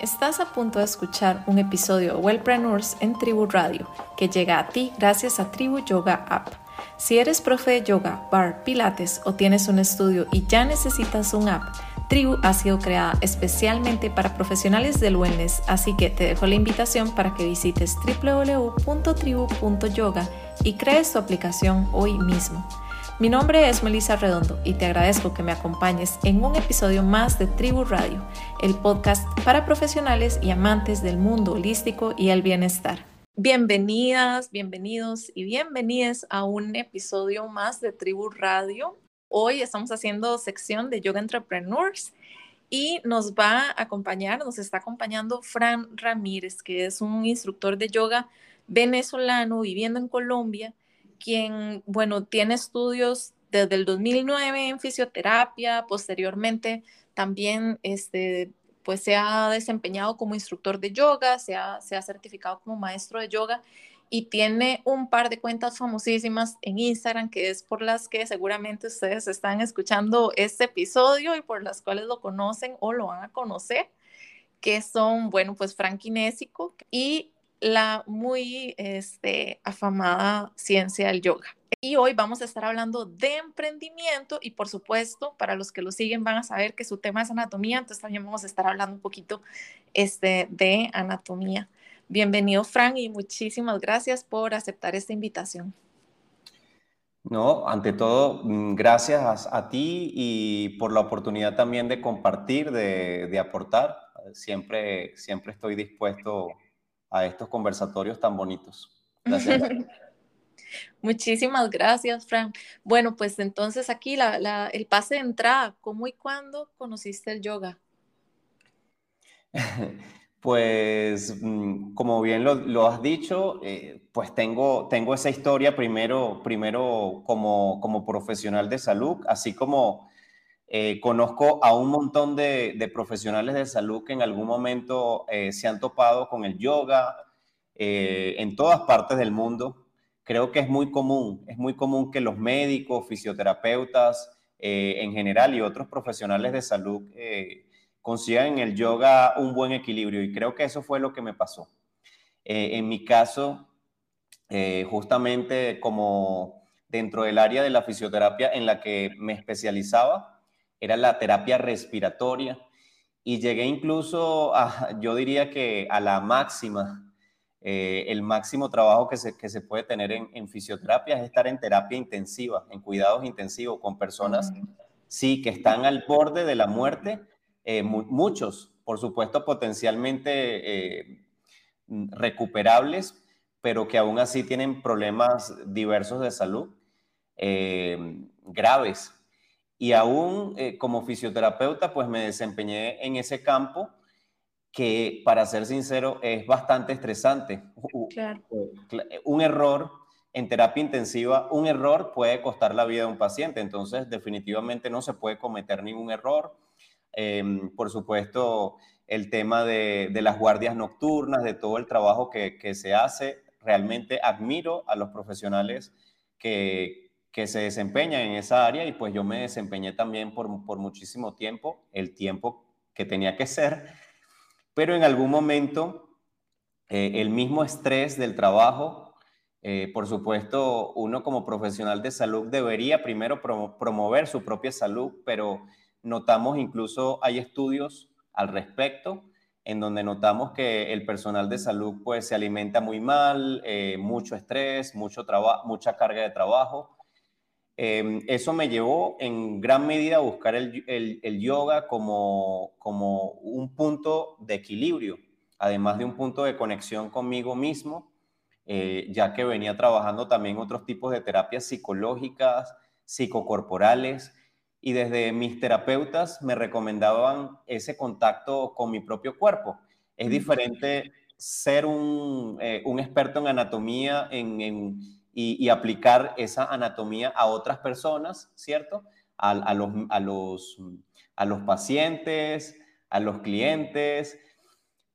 Estás a punto de escuchar un episodio de Wellpreneurs en Tribu Radio que llega a ti gracias a Tribu Yoga App. Si eres profe de yoga, bar, pilates o tienes un estudio y ya necesitas un app, Tribu ha sido creada especialmente para profesionales del wellness, así que te dejo la invitación para que visites www.tribu.yoga y crees tu aplicación hoy mismo. Mi nombre es Melissa Redondo y te agradezco que me acompañes en un episodio más de Tribu Radio, el podcast para profesionales y amantes del mundo holístico y el bienestar. Bienvenidas, bienvenidos y bienvenidas a un episodio más de Tribu Radio. Hoy estamos haciendo sección de Yoga Entrepreneurs y nos va a acompañar, nos está acompañando Fran Ramírez, que es un instructor de yoga venezolano viviendo en Colombia quien, bueno, tiene estudios desde el 2009 en fisioterapia, posteriormente también este, pues se ha desempeñado como instructor de yoga, se ha, se ha certificado como maestro de yoga y tiene un par de cuentas famosísimas en Instagram, que es por las que seguramente ustedes están escuchando este episodio y por las cuales lo conocen o lo van a conocer, que son, bueno, pues Frankinésico y la muy este, afamada ciencia del yoga. Y hoy vamos a estar hablando de emprendimiento y por supuesto, para los que lo siguen van a saber que su tema es anatomía, entonces también vamos a estar hablando un poquito este, de anatomía. Bienvenido, Frank, y muchísimas gracias por aceptar esta invitación. No, ante todo, mm, gracias a, ti y por la oportunidad también de compartir, de, de aportar. Siempre, siempre estoy dispuesto a estos conversatorios tan bonitos. Gracias. Muchísimas gracias, Fran. Bueno, pues entonces aquí el pase de entrada, ¿cómo y cuándo conociste el yoga? Pues, mm, como bien lo, has dicho, eh, pues tengo, tengo esa historia primero, primero como, como profesional de salud, así como eh, conozco a un montón de, profesionales de salud que en algún momento eh, se han topado con el yoga eh, en todas partes del mundo. Creo que es muy común, es muy común que los médicos, fisioterapeutas en general y otros profesionales de salud consigan en el yoga un buen equilibrio y creo que eso fue lo que me pasó. en mi caso, justamente como dentro del área de la fisioterapia en la que me especializaba, era la terapia respiratoria. Y llegué incluso a, yo diría que a la máxima, eh, el máximo trabajo que se, que se puede tener en, fisioterapia es estar en terapia intensiva, en cuidados intensivos con personas, sí, que están al borde de la muerte, eh, muchos, por supuesto, potencialmente eh, recuperables, pero que aún así tienen problemas diversos de salud graves y aún eh, como fisioterapeuta, pues me desempeñé en ese campo que, para ser sincero, es bastante estresante. Un error en terapia intensiva, un error puede costar la vida de un paciente, entonces definitivamente no se puede cometer ningún error. Em, por supuesto, el tema de, las guardias nocturnas, de todo el trabajo que, que se hace, realmente admiro a los profesionales que, que se desempeñan en esa área y pues yo me desempeñé también por, muchísimo tiempo, el tiempo que tenía que ser, pero en algún momento eh, el mismo estrés del trabajo, eh, por supuesto, uno como profesional de salud debería primero promover su propia salud, pero notamos incluso, hay estudios al respecto, en donde notamos que el personal de salud pues se alimenta muy mal, eh, mucho estrés, mucho mucha carga de trabajo, Em, eso me llevó en gran medida a buscar el, yoga como, como un punto de equilibrio, además de un punto de conexión conmigo mismo, eh, ya que venía trabajando también otros tipos de terapias psicológicas, psicocorporales, y desde mis terapeutas me recomendaban ese contacto con mi propio cuerpo. Es diferente ser un, eh, experto en anatomía, en y, aplicar esa anatomía a otras personas, ¿cierto? A, los, a, los, a los pacientes, a los clientes,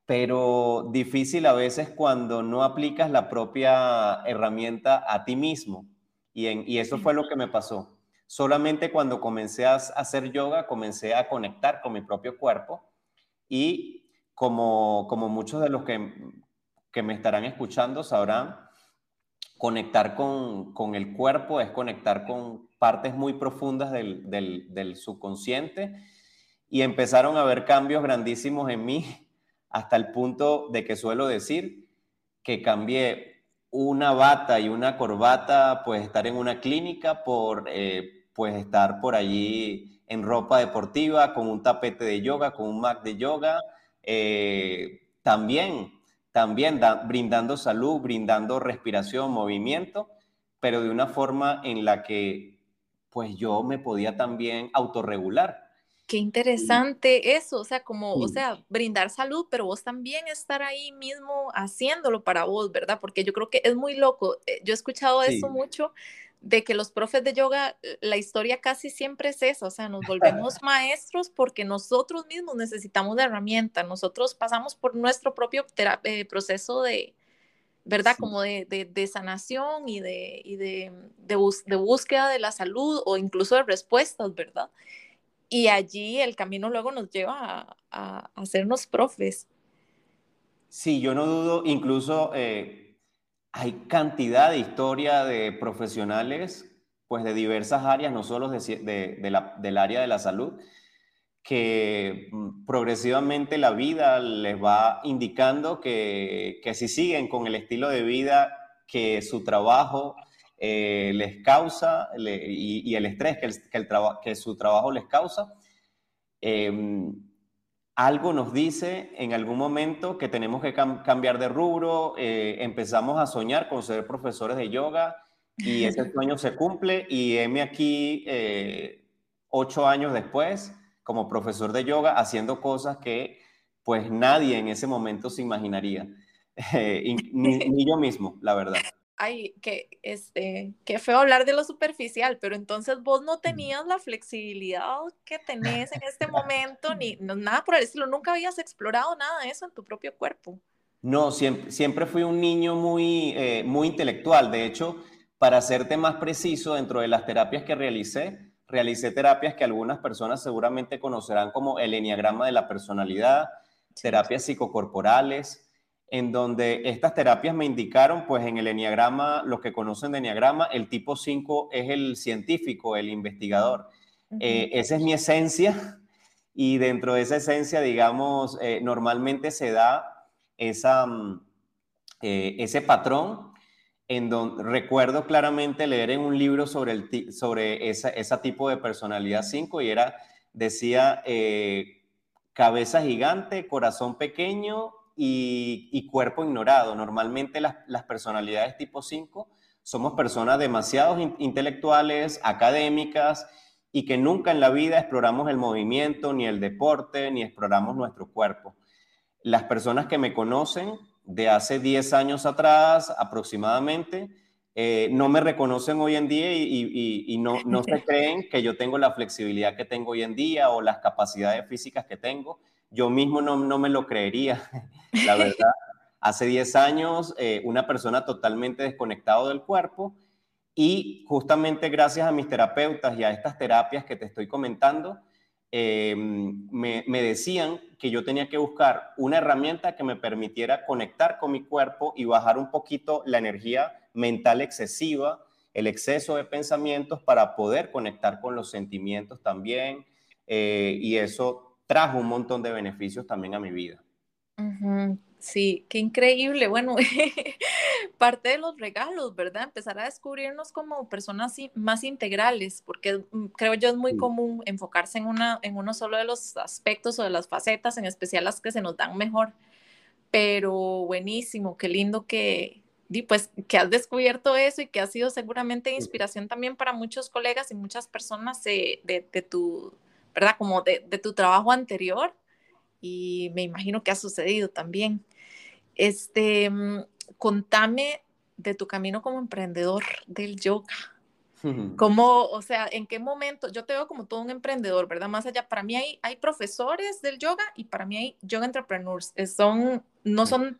pero difícil a veces cuando no aplicas la propia herramienta a ti mismo. Y, y eso fue lo que me pasó. Solamente cuando comencé a hacer yoga, comencé a conectar con mi propio cuerpo y como, como muchos de los que, que me estarán escuchando sabrán, conectar con, con, el cuerpo es conectar con partes muy profundas del, del, subconsciente. Y empezaron a haber cambios grandísimos en mí hasta el punto de que suelo decir que cambié una bata y una corbata, pues estar en una clínica por eh, pues estar por allí en ropa deportiva, con un tapete de yoga, con un mat de yoga, eh, también también brindando salud, brindando respiración, movimiento, pero de una forma en la que pues yo me podía también autorregular. Qué interesante eso, o sea, como, o sea, brindar salud, pero vos también estar ahí mismo haciéndolo para vos, ¿verdad? Porque yo creo que es muy loco. Eh, yo he escuchado eso mucho de que los profes de yoga, eh, la historia casi siempre es esa, o sea, nos volvemos maestros porque nosotros mismos necesitamos de herramienta, nosotros pasamos por nuestro propio eh, proceso de, ¿verdad? Como de, de, sanación y, de, y de, de, búsqueda de la salud o incluso de respuestas, ¿verdad? Y allí el camino luego nos lleva a, a, hacernos profes. Sí, yo no dudo, incluso... Eh, hay cantidad de historia de profesionales, pues de diversas áreas, no solo de, del área de la salud, que mm, progresivamente la vida les va indicando que, si siguen con el estilo de vida que su trabajo eh, les causa y, el estrés que, su trabajo les causa, eh, algo nos dice en algún momento que tenemos que cambiar de rubro, eh, empezamos a soñar con ser profesores de yoga y ese sueño se cumple y heme aquí eh, ocho años después como profesor de yoga haciendo cosas que pues nadie en ese momento se imaginaría, ni yo mismo, la verdad ay, que, este, qué feo hablar de lo superficial, pero entonces vos no tenías la flexibilidad que tenés en este momento, ni nada por el estilo, nunca habías explorado nada de eso en tu propio cuerpo. No, siempre, siempre fui un niño muy, eh, muy intelectual. De hecho, para serte más preciso, dentro de las terapias que realicé, realicé terapias que algunas personas seguramente conocerán como el enneagrama de la personalidad, terapias psicocorporales, en donde estas terapias me indicaron, pues en el enneagrama, los que conocen de enneagrama, el tipo 5 es el científico, el investigador. Eh, esa es mi esencia y dentro de esa esencia, digamos, eh, normalmente se da esa, mm, eh, ese patrón en donde recuerdo claramente leer en un libro sobre, el, sobre ese tipo de personalidad 5 y era, decía, cabeza gigante, corazón pequeño y, cuerpo ignorado. Normalmente las, personalidades tipo 5 somos personas demasiado intelectuales, académicas y que nunca en la vida exploramos el movimiento, ni el deporte, ni exploramos nuestro cuerpo. Las personas que me conocen de hace 10 años atrás aproximadamente, eh, no me reconocen hoy en día y, no, no se creen que yo tengo la flexibilidad que tengo hoy en día o las capacidades físicas que tengo yo mismo no, no me lo creería, la verdad. Hace 10 años, eh, una persona totalmente desconectado del cuerpo y justamente gracias a mis terapeutas y a estas terapias que te estoy comentando, em, me, decían que yo tenía que buscar una herramienta que me permitiera conectar con mi cuerpo y bajar un poquito la energía mental excesiva, el exceso de pensamientos para poder conectar con los sentimientos también. Eh, y eso trajo un montón de beneficios también a mi vida. Sí, qué increíble. Bueno, parte de los regalos, ¿verdad? Empezar a descubrirnos como personas más integrales, porque mm, creo yo es muy común enfocarse en, una, en uno solo de los aspectos o de las facetas, en especial las que se nos dan mejor. Pero buenísimo, qué lindo que, pues, que has descubierto eso y que ha sido seguramente inspiración también para muchos colegas y muchas personas de, de tu ¿verdad? Como de, tu trabajo anterior y me imagino que ha sucedido también. Este, mm, contame de tu camino como emprendedor del yoga. ¿Cómo, o sea, en qué momento? Yo te veo como todo un emprendedor, ¿verdad? Más allá, para mí hay, hay profesores del yoga y para mí hay yoga entrepreneurs. Son, no son,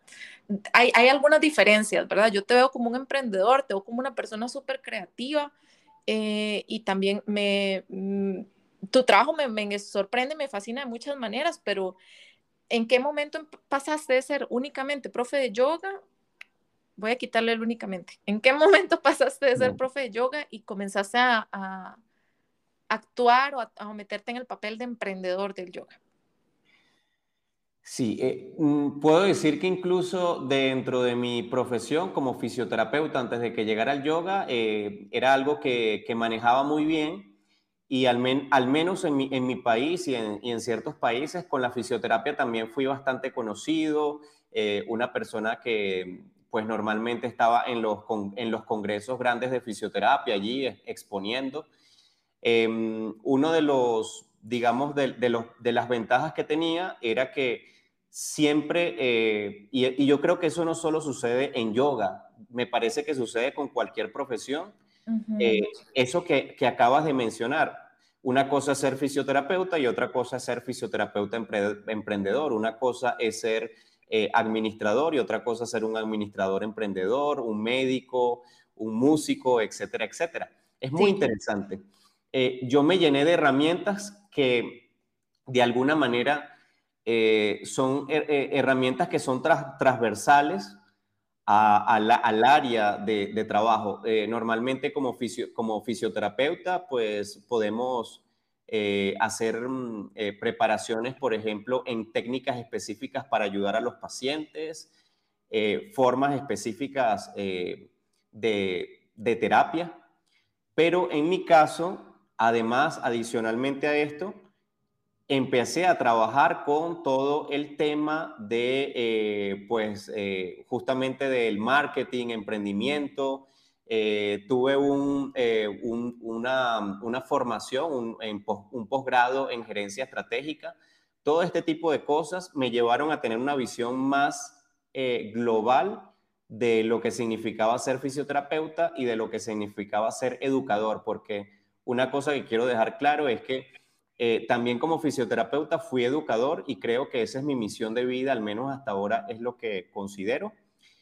hay, hay algunas diferencias, ¿verdad? Yo te veo como un emprendedor, te veo como una persona súper creativa eh, y también me, mm, tu trabajo me, sorprende, me fascina de muchas maneras, pero ¿en qué momento pasaste de ser únicamente profe de yoga? Voy a quitarle el únicamente. ¿En qué momento pasaste de ser profe de yoga y comenzaste a, actuar o a, meterte en el papel de emprendedor del yoga? Sí, eh, mm, puedo decir que incluso dentro de mi profesión como fisioterapeuta, antes de que llegara al yoga, eh, era algo que, manejaba muy bien y al, menos en mi, país y en, ciertos países con la fisioterapia también fui bastante conocido, eh, una persona que pues normalmente estaba en los, en los congresos grandes de fisioterapia allí exponiendo. Em, uno de los, digamos, de, los, de las ventajas que tenía era que siempre, eh, y, yo creo que eso no solo sucede en yoga, me parece que sucede con cualquier profesión. Eh, eso que, acabas de mencionar, una cosa es ser fisioterapeuta y otra cosa es ser fisioterapeuta emprendedor, una cosa es ser eh, administrador y otra cosa es ser un administrador emprendedor, un médico, un músico, etcétera, etcétera. Es muy interesante. yo me llené de herramientas que de alguna manera eh, son eh, herramientas que son transversales al área de, trabajo. Eh, normalmente como, como fisioterapeuta, pues podemos hacer mm, preparaciones, por ejemplo, en técnicas específicas para ayudar a los pacientes, formas específicas de, de terapia. Pero en mi caso, además, adicionalmente a esto, empecé a trabajar con todo el tema de, eh, pues, eh, justamente del marketing, emprendimiento. Eh, tuve un, una, una, formación, un, un posgrado en gerencia estratégica. Todo este tipo de cosas me llevaron a tener una visión más global de lo que significaba ser fisioterapeuta y de lo que significaba ser educador, porque una cosa que quiero dejar claro es que eh, también como fisioterapeuta fui educador y creo que esa es mi misión de vida, al menos hasta ahora es lo que considero.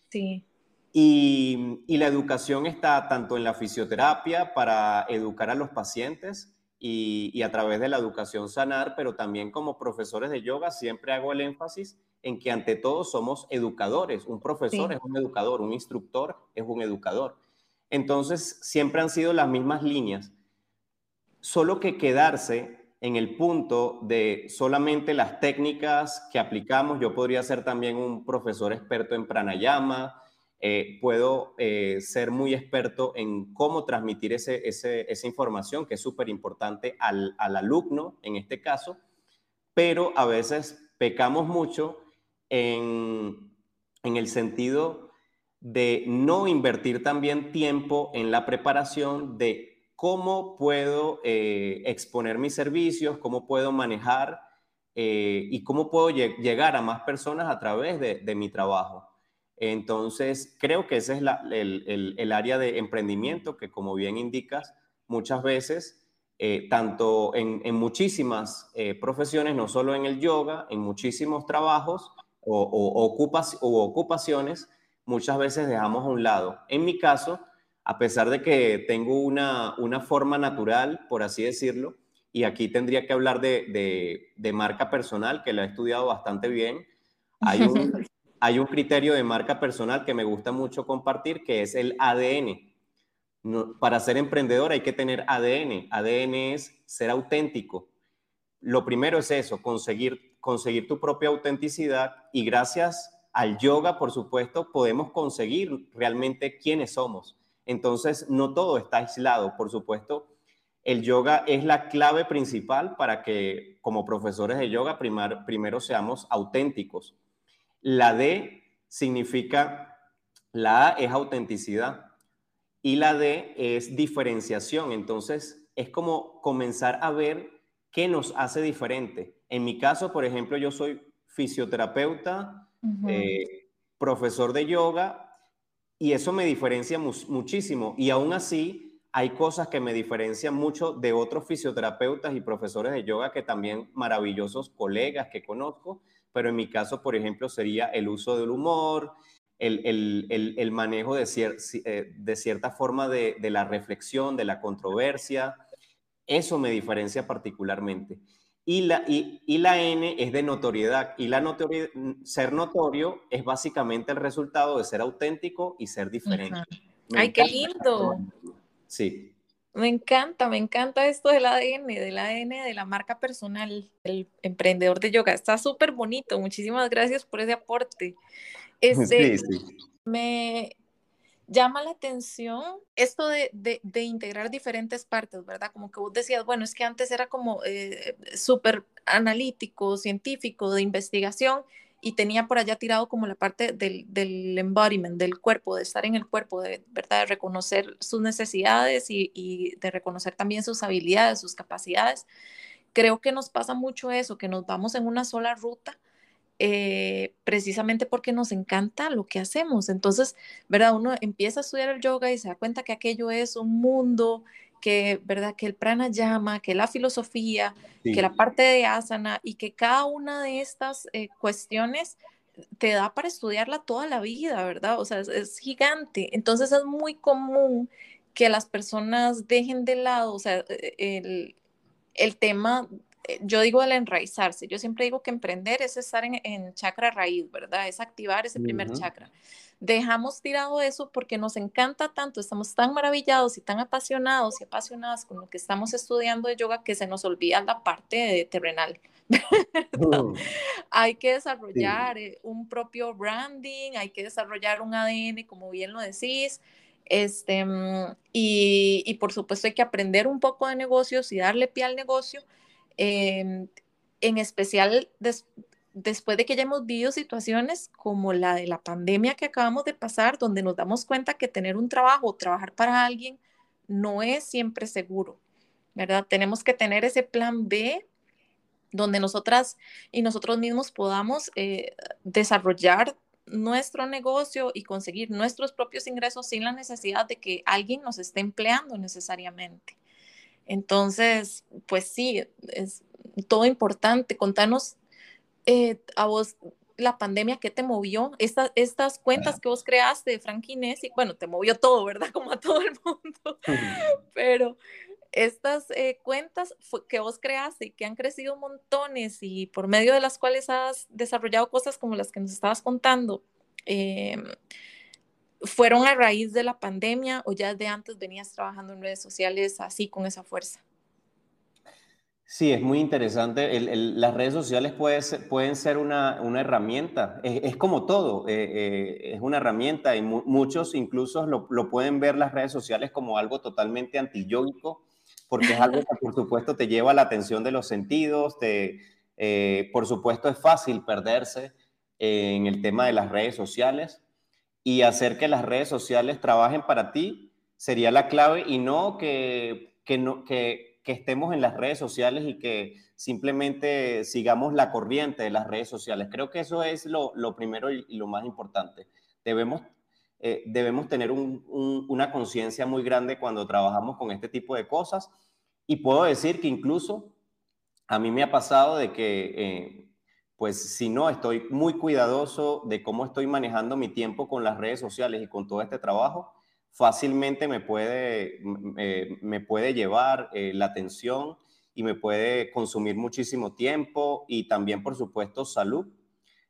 Sí. Y, la educación está tanto en la fisioterapia para educar a los pacientes y, a través de la educación sanar, pero también como profesores de yoga siempre hago el énfasis en que ante todo somos educadores. Un profesor es un educador, un instructor es un educador. Entonces siempre han sido las mismas líneas, solo que quedarse en el punto de solamente las técnicas que aplicamos. Yo podría ser también un profesor experto en pranayama, eh, puedo eh, ser muy experto en cómo transmitir ese, esa información, que es súper importante al, alumno en este caso, pero a veces pecamos mucho en, en el sentido de no invertir también tiempo en la preparación de cómo puedo eh, exponer mis servicios, cómo puedo manejar eh, y cómo puedo llegar a más personas a través de, mi trabajo. Entonces, creo que ese es el, área de emprendimiento que, como bien indicas, muchas veces, eh, tanto en, muchísimas profesiones, no solo en el yoga, en muchísimos trabajos o, o ocupaciones, muchas veces dejamos a un lado. En mi caso, a pesar de que tengo una, forma natural, por así decirlo, y aquí tendría que hablar de, marca personal, que la he estudiado bastante bien. Hay un, hay un, criterio de marca personal que me gusta mucho compartir, que es el ADN. para ser emprendedor hay que tener ADN. ADN es ser auténtico. Lo primero es eso, conseguir, conseguir tu propia autenticidad y gracias al yoga, por supuesto, podemos conseguir realmente quiénes somos. Entonces, no todo está aislado. Por supuesto, el yoga es la clave principal para que como profesores de yoga primero seamos auténticos. La D significa, la A es autenticidad y la D es diferenciación. Entonces, es como comenzar a ver qué nos hace diferente. En mi caso, por ejemplo, yo soy fisioterapeuta, eh, profesor de yoga y eso me diferencia muchísimo. Y aún así, hay cosas que me diferencian mucho de otros fisioterapeutas y profesores de yoga que también maravillosos colegas que conozco, pero en mi caso, por ejemplo, sería el uso del humor, el, manejo de, eh, de cierta forma de, de, la reflexión, de la controversia. Eso me diferencia particularmente. Y la, y, y la N es de notoriedad. Y la notoriedad, ser notorio es básicamente el resultado de ser auténtico y ser diferente. Ay, qué lindo. Sí. Me encanta, me encanta esto del ADN, del ADN de la marca personal, el emprendedor de yoga. Está súper bonito. Muchísimas gracias por ese aporte. Este, sí, sí. Me llama la atención esto de, de, integrar diferentes partes, ¿verdad? Como que vos decías, bueno, es que antes era como eh, súper analítico, científico, de investigación, y tenía por allá tirado como la parte del, del, embodiment, del cuerpo, de estar en el cuerpo, de, ¿verdad? de reconocer sus necesidades y, y de reconocer también sus habilidades, sus capacidades. Creo que nos pasa mucho eso, que nos vamos en una sola ruta eh, precisamente porque nos encanta lo que hacemos. Entonces, ¿verdad? Uno empieza a estudiar el yoga y se da cuenta que aquello es un mundo, que, ¿verdad? Que el pranayama, que la filosofía, que la parte de asana y que cada una de estas eh, cuestiones te da para estudiarla toda la vida, ¿verdad? O sea, es, gigante. Entonces es muy común que las personas dejen de lado, o sea, e, el, el tema yo digo el enraizarse, yo siempre digo que emprender es estar en, chakra raíz, ¿verdad? Es activar ese primer chakra. Dejamos tirado eso porque nos encanta tanto, estamos tan maravillados y tan apasionados y apasionadas con lo que estamos estudiando de yoga que se nos olvida la parte terrenal. Mm. hay que desarrollar eh, un propio branding, hay que desarrollar un ADN, como bien lo decís, este, mm, y, y, por supuesto hay que aprender un poco de negocios y darle pie al negocio, Em, en especial después de que ya hemos vivido situaciones como la de la pandemia que acabamos de pasar, donde nos damos cuenta que tener un trabajo o trabajar para alguien no es siempre seguro, ¿verdad? Tenemos que tener ese plan B donde nosotras y nosotros mismos podamos eh, desarrollar nuestro negocio y conseguir nuestros propios ingresos sin la necesidad de que alguien nos esté empleando necesariamente. Entonces, pues sí, es todo importante. Contanos eh, a vos la pandemia, ¿qué te movió? estas cuentas que vos creaste de Frank y bueno, te movió todo, ¿verdad? Como a todo el mundo. Pero estas eh, cuentas que vos creaste y que han crecido montones y por medio de las cuales has desarrollado cosas como las que nos estabas contando, eh, ¿Fueron a raíz de la pandemia o ya de antes venías trabajando en redes sociales así con esa fuerza? Sí, es muy interesante. las redes sociales pueden ser una, herramienta. Es, como todo, eh, eh, es una herramienta y muchos incluso lo, pueden ver las redes sociales como algo totalmente antiyógico, porque es algo que por supuesto te lleva a la atención de los sentidos, te, eh, por supuesto es fácil perderse en el tema de las redes sociales y hacer que las redes sociales trabajen para ti sería la clave y no que, que, no, que, estemos en las redes sociales y que simplemente sigamos la corriente de las redes sociales. Creo que eso es lo, lo primero y, lo más importante. Debemos, eh, debemos tener un, una conciencia muy grande cuando trabajamos con este tipo de cosas y puedo decir que incluso a mí me ha pasado de que eh, pues si no, estoy muy cuidadoso de cómo estoy manejando mi tiempo con las redes sociales y con todo este trabajo, fácilmente me puede, eh, me puede llevar eh, la atención y me puede consumir muchísimo tiempo y también, por supuesto, salud.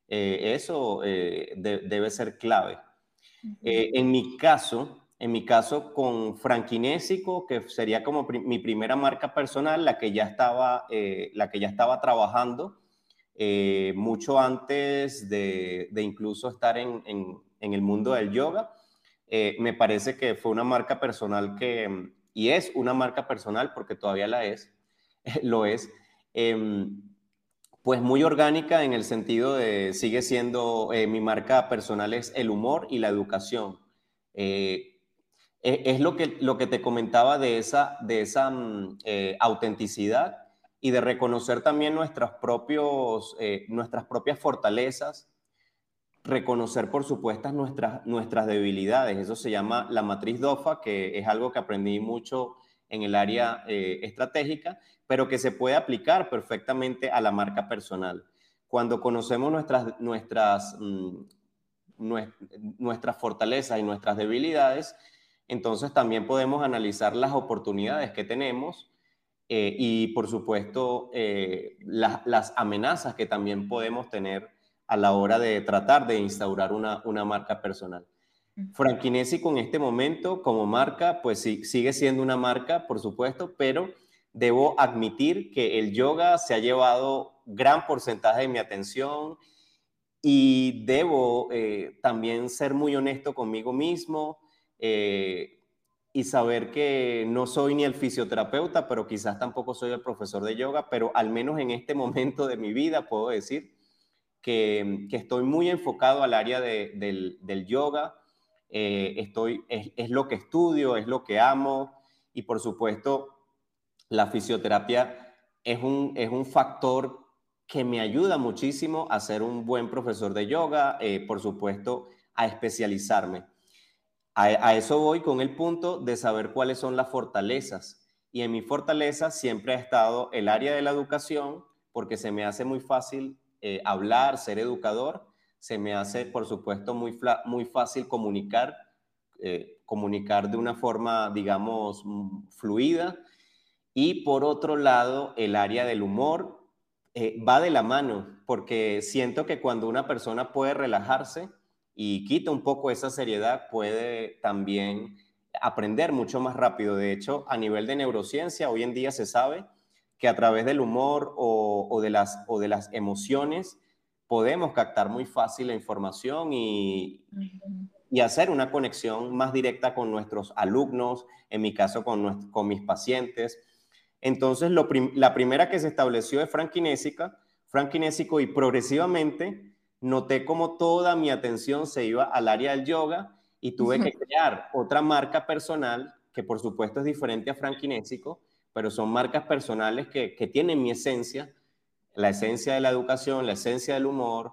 Eh, eso debe ser clave. en mi caso, en mi caso con Franquinésico, que sería como mi primera marca personal, la que ya estaba, la que ya estaba trabajando, eh, mucho antes de, incluso estar en, el mundo del yoga. Eh, me parece que fue una marca personal que, y es una marca personal porque todavía la es, lo es, em, pues muy orgánica en el sentido de, sigue siendo, eh, mi marca personal es el humor y la educación. E, es lo que, lo que te comentaba de esa, de esa mm, autenticidad y de reconocer también nuestras, propios, eh, nuestras propias fortalezas, reconocer, por supuesto, nuestras, nuestras debilidades. Eso se llama la matriz DOFA, que es algo que aprendí mucho en el área eh, estratégica, pero que se puede aplicar perfectamente a la marca personal. Cuando conocemos nuestras, nuestras, mm, nuestras fortalezas y nuestras debilidades, entonces también podemos analizar las oportunidades que tenemos eh, y por supuesto eh, las amenazas que también podemos tener a la hora de tratar de instaurar una, una marca personal. Frankinesico en este momento como marca, pues sí, sigue siendo una marca, por supuesto, pero debo admitir que el yoga se ha llevado gran porcentaje de mi atención y debo eh, también ser muy honesto conmigo mismo eh, y saber que no soy ni el fisioterapeuta, pero quizás tampoco soy el profesor de yoga, pero al menos en este momento de mi vida puedo decir que, estoy muy enfocado al área del, del yoga eh, estoy, es, lo que estudio, es lo que amo y por supuesto la fisioterapia es un, es un factor que me ayuda muchísimo a ser un buen profesor de yoga, eh, por supuesto, a especializarme. A, eso voy con el punto de saber cuáles son las fortalezas. Y en mi fortaleza siempre ha estado el área de la educación, porque se me hace muy fácil eh, hablar, ser educador, se me hace, por supuesto, muy, muy fácil comunicar, eh, comunicar de una forma, digamos, fluida. Y por otro lado, el área del humor eh, va de la mano, porque siento que cuando una persona puede relajarse y quita un poco esa seriedad, puede también aprender mucho más rápido. De hecho, a nivel de neurociencia, hoy en día se sabe que a través del humor o, de, las, o de las emociones, podemos captar muy fácil la información y, y hacer una conexión más directa con nuestros alumnos, en mi caso con, con mis pacientes. Entonces, la primera que se estableció es franquinésica, franquinésico y progresivamente noté como toda mi atención se iba al área del yoga y tuve que crear otra marca personal que por supuesto es diferente a franquinésico, pero son marcas personales que, que tienen mi esencia la esencia de la educación, la esencia del humor,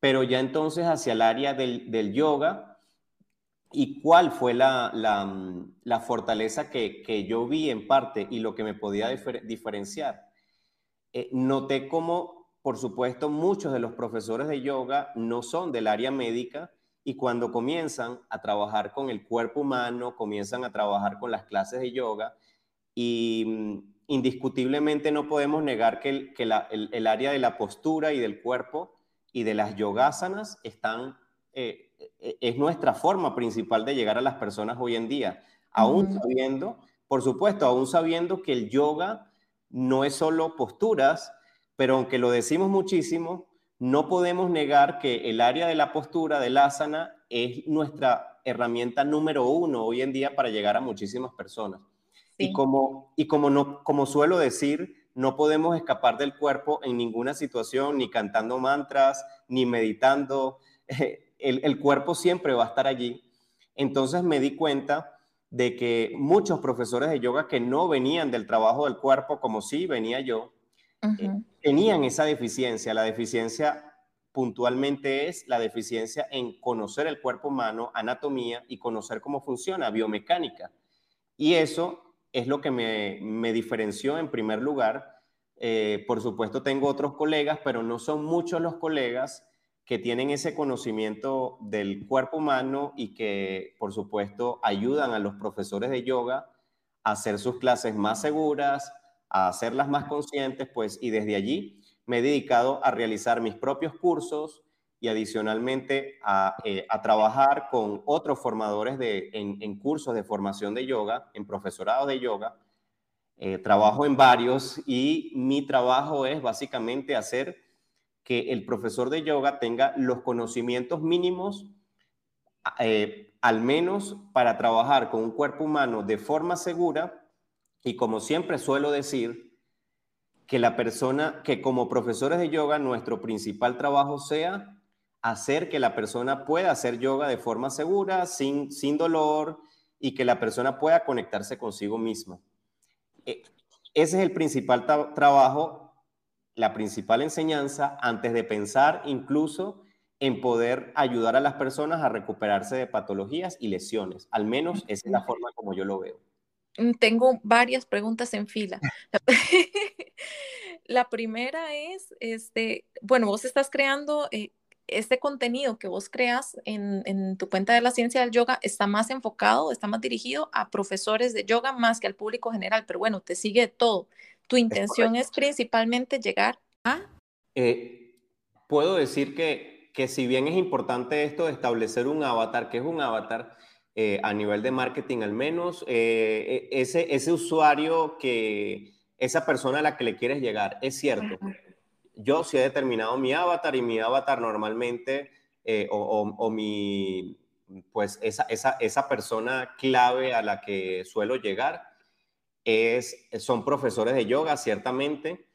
pero ya entonces hacia el área del, yoga y cuál fue la, la, fortaleza que, que, yo vi en parte y lo que me podía diferenciar. Eh, noté como, por supuesto, muchos de los profesores de yoga no son del área médica y cuando comienzan a trabajar con el cuerpo humano, comienzan a trabajar con las clases de yoga y indiscutiblemente no podemos negar que, el, área de la postura y del cuerpo y de las yogásanas están, eh, eh, es nuestra forma principal de llegar a las personas hoy en día, aún sabiendo, por supuesto, aún sabiendo que el yoga no es solo posturas, pero aunque lo decimos muchísimo, no podemos negar que el área de la postura, del asana, es nuestra herramienta número uno hoy en día para llegar a muchísimas personas. Y, como, y como, no, como suelo decir, no podemos escapar del cuerpo en ninguna situación, ni cantando mantras, ni meditando. El, el, cuerpo siempre va a estar allí. Entonces me di cuenta de que muchos profesores de yoga que no venían del trabajo del cuerpo, como sí venía yo, eh, tenían esa deficiencia. La deficiencia puntualmente es la deficiencia en conocer el cuerpo humano, anatomía y conocer cómo funciona, biomecánica. Y eso es lo que me, diferenció en primer lugar. Eh, por supuesto, tengo otros colegas, pero no son muchos los colegas que tienen ese conocimiento del cuerpo humano y que, por supuesto, ayudan a los profesores de yoga a hacer sus clases más seguras, a hacerlas más conscientes, pues, y desde allí me he dedicado a realizar mis propios cursos, y adicionalmente eh, a, trabajar con otros formadores de, en, cursos de formación de yoga, en profesorado de yoga. Eh, trabajo en varios y mi trabajo es básicamente hacer que el profesor de yoga tenga los conocimientos mínimos, eh, al menos para trabajar con un cuerpo humano de forma segura y como siempre suelo decir, que la persona, que como profesores de yoga nuestro principal trabajo sea hacer que la persona pueda hacer yoga de forma segura, sin, sin dolor y que la persona pueda conectarse consigo misma. E, ese es el principal trabajo, la principal enseñanza antes de pensar incluso en poder ayudar a las personas a recuperarse de patologías y lesiones. Al menos esa es la forma como yo lo veo. Mm, tengo varias preguntas en fila. la primera es, este, bueno, vos estás creando eh, este contenido que vos creas en, tu cuenta de la ciencia del yoga está más enfocado, está más dirigido a profesores de yoga más que al público general, pero bueno, te sigue todo. Tu intención es, principalmente llegar a... Eh, puedo decir que, que si bien es importante esto de establecer un avatar, que es un avatar, eh, a nivel de marketing al menos, eh, e, ese, ese usuario que, esa persona a la que le quieres llegar, es cierto. Yo sí he determinado mi avatar y mi avatar normalmente, eh, o, mi, pues esa, esa, esa, persona clave a la que suelo llegar, es, son profesores de yoga, ciertamente.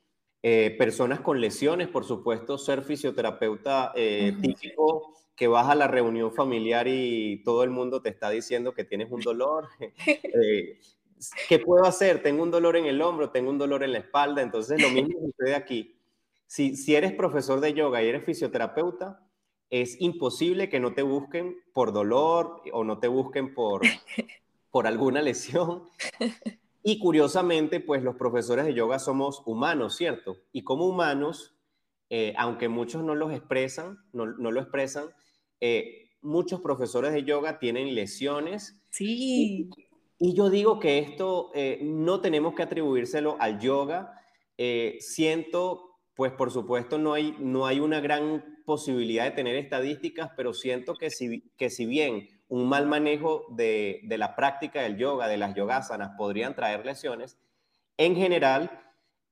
personas con lesiones, por supuesto, ser fisioterapeuta típico que vas a la reunión familiar y todo el mundo te está diciendo que tienes un dolor. Eh, ¿Qué puedo hacer? Tengo un dolor en el hombro, tengo un dolor en la espalda. Entonces, lo mismo sucede aquí. Si, si eres profesor de yoga y eres fisioterapeuta, es imposible que no te busquen por dolor o no te busquen por, por alguna lesión. Y curiosamente, pues los profesores de yoga somos humanos, ¿cierto? Y como humanos, eh, aunque muchos no los expresan, no, no lo expresan, eh, muchos profesores de yoga tienen lesiones. Sí. Y, yo digo que esto eh, no tenemos que atribuírselo al yoga. Eh, siento, pues por supuesto no hay, no hay una gran posibilidad de tener estadísticas, pero siento que si, que si bien un mal manejo de, de la práctica del yoga, de las yogasanas, podrían traer lesiones, en general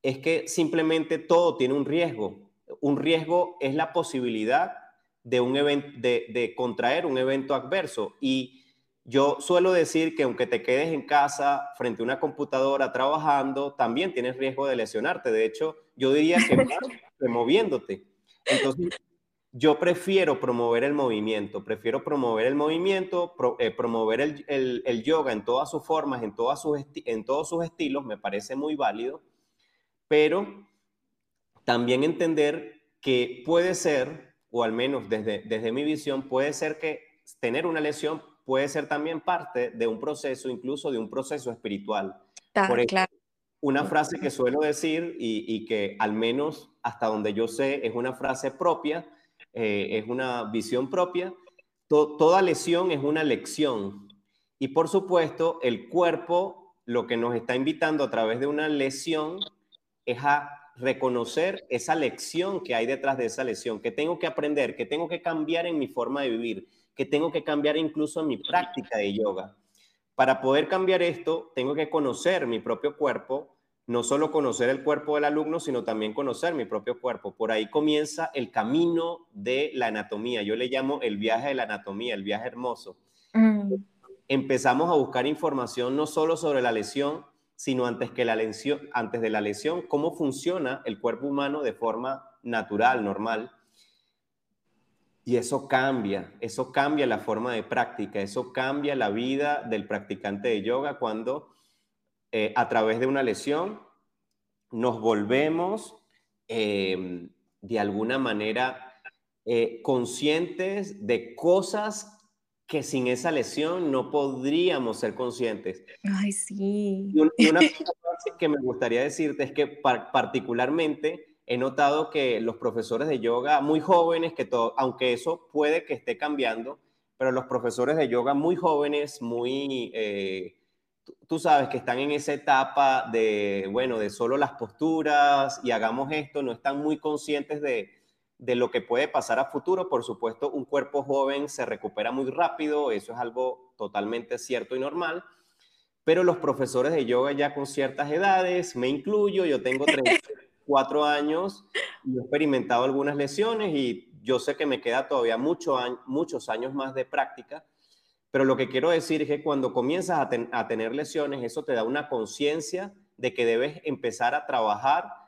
es que simplemente todo tiene un riesgo. Un riesgo es la posibilidad de, un evento, de, contraer un evento adverso. Y yo suelo decir que aunque te quedes en casa frente a una computadora trabajando, también tienes riesgo de lesionarte. De hecho, yo diría que más moviéndote. Entonces, yo prefiero promover el movimiento, prefiero promover el movimiento, eh, promover el, yoga en todas sus formas, en, todas sus en todos sus estilos, me parece muy válido, pero también entender que puede ser o al menos desde, desde mi visión, puede ser que tener una lesión puede ser también parte de un proceso, incluso de un proceso espiritual. Por claro. Una frase que suelo decir y, que al menos hasta donde yo sé es una frase propia, eh, es una visión propia, toda lesión es una lección. Y por supuesto, el cuerpo lo que nos está invitando a través de una lesión es a reconocer esa lección que hay detrás de esa lesión, que tengo que aprender, que tengo que cambiar en mi forma de vivir, que tengo que cambiar incluso en mi práctica de yoga. Para poder cambiar esto, tengo que conocer mi propio cuerpo, no solo conocer el cuerpo del alumno, sino también conocer mi propio cuerpo. Por ahí comienza el camino de la anatomía. Yo le llamo el viaje de la anatomía, el viaje hermoso. Mm. Empezamos a buscar información no solo sobre la lesión, sino antes, que la lesión, antes de la lesión, cómo funciona el cuerpo humano de forma natural, normal. Y eso cambia, eso cambia la forma de práctica, eso cambia la vida del practicante de yoga cuando eh, a través de una lesión nos volvemos em, de alguna manera eh, conscientes de cosas que sin esa lesión no podríamos ser conscientes. Ay, sí. Y una, cosa que me gustaría decirte es que particularmente he notado que los profesores de yoga muy jóvenes, que todo, aunque eso puede que esté cambiando, pero los profesores de yoga muy jóvenes, muy, eh, tú sabes que están en esa etapa de, bueno, de solo las posturas y hagamos esto, no están muy conscientes de, de lo que puede pasar a futuro. Por supuesto, un cuerpo joven se recupera muy rápido, eso es algo totalmente cierto y normal, pero los profesores de yoga ya con ciertas edades, me incluyo, yo tengo 34 años y he experimentado algunas lesiones y yo sé que me queda todavía mucho, muchos años más de práctica, pero lo que quiero decir es que cuando comienzas a, a tener lesiones, eso te da una conciencia de que debes empezar a trabajar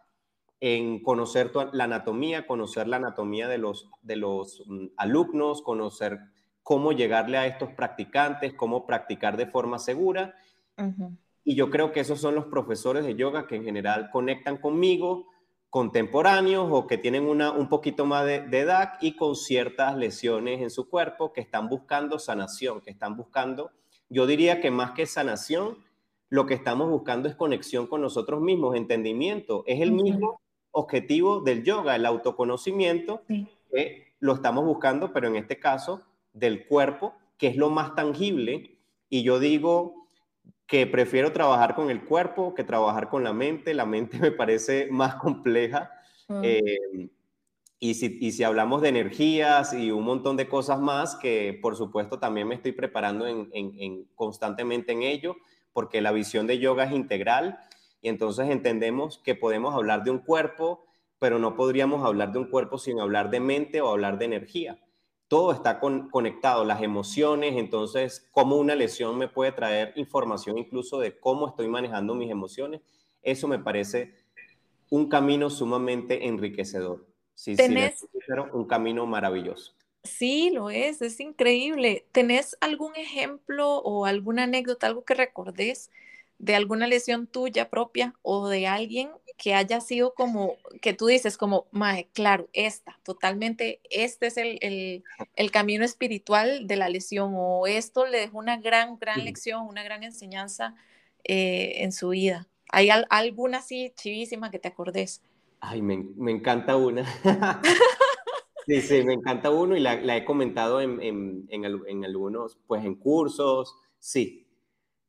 en conocer la anatomía, conocer la anatomía de los, de los mm, alumnos, conocer cómo llegarle a estos practicantes, cómo practicar de forma segura. Y yo creo que esos son los profesores de yoga que en general conectan conmigo, contemporáneos o que tienen una, un poquito más de, de edad y con ciertas lesiones en su cuerpo que están buscando sanación, que están buscando, yo diría que más que sanación, lo que estamos buscando es conexión con nosotros mismos, entendimiento. Es el mismo objetivo del yoga, el autoconocimiento, que lo estamos buscando, pero en este caso del cuerpo, que es lo más tangible. Y yo digo que prefiero trabajar con el cuerpo que trabajar con la mente. La mente me parece más compleja. Mm. Eh, y, si, y si, hablamos de energías y un montón de cosas más, que por supuesto también me estoy preparando en, en, constantemente en ello, porque la visión de yoga es integral y entonces entendemos que podemos hablar de un cuerpo, pero no podríamos hablar de un cuerpo sin hablar de mente o hablar de energía. Todo está conectado, las emociones, entonces cómo una lesión me puede traer información incluso de cómo estoy manejando mis emociones. Eso me parece un camino sumamente enriquecedor. Sí, ¿Tenés... sí, un camino maravilloso. Sí, lo es, es increíble. ¿Tenés algún ejemplo o alguna anécdota, algo que recordes de alguna lesión tuya propia o de alguien que haya sido como, que tú dices como, Mae, claro, esta, totalmente, este es el, camino espiritual de la lesión o esto le dejó una gran, gran lección, una gran enseñanza eh, en su vida. ¿Hay alguna así chivísima que te acordes? Ay, me, encanta una. sí, sí, me encanta uno y la, he comentado en, en, algunos, pues en cursos, sí,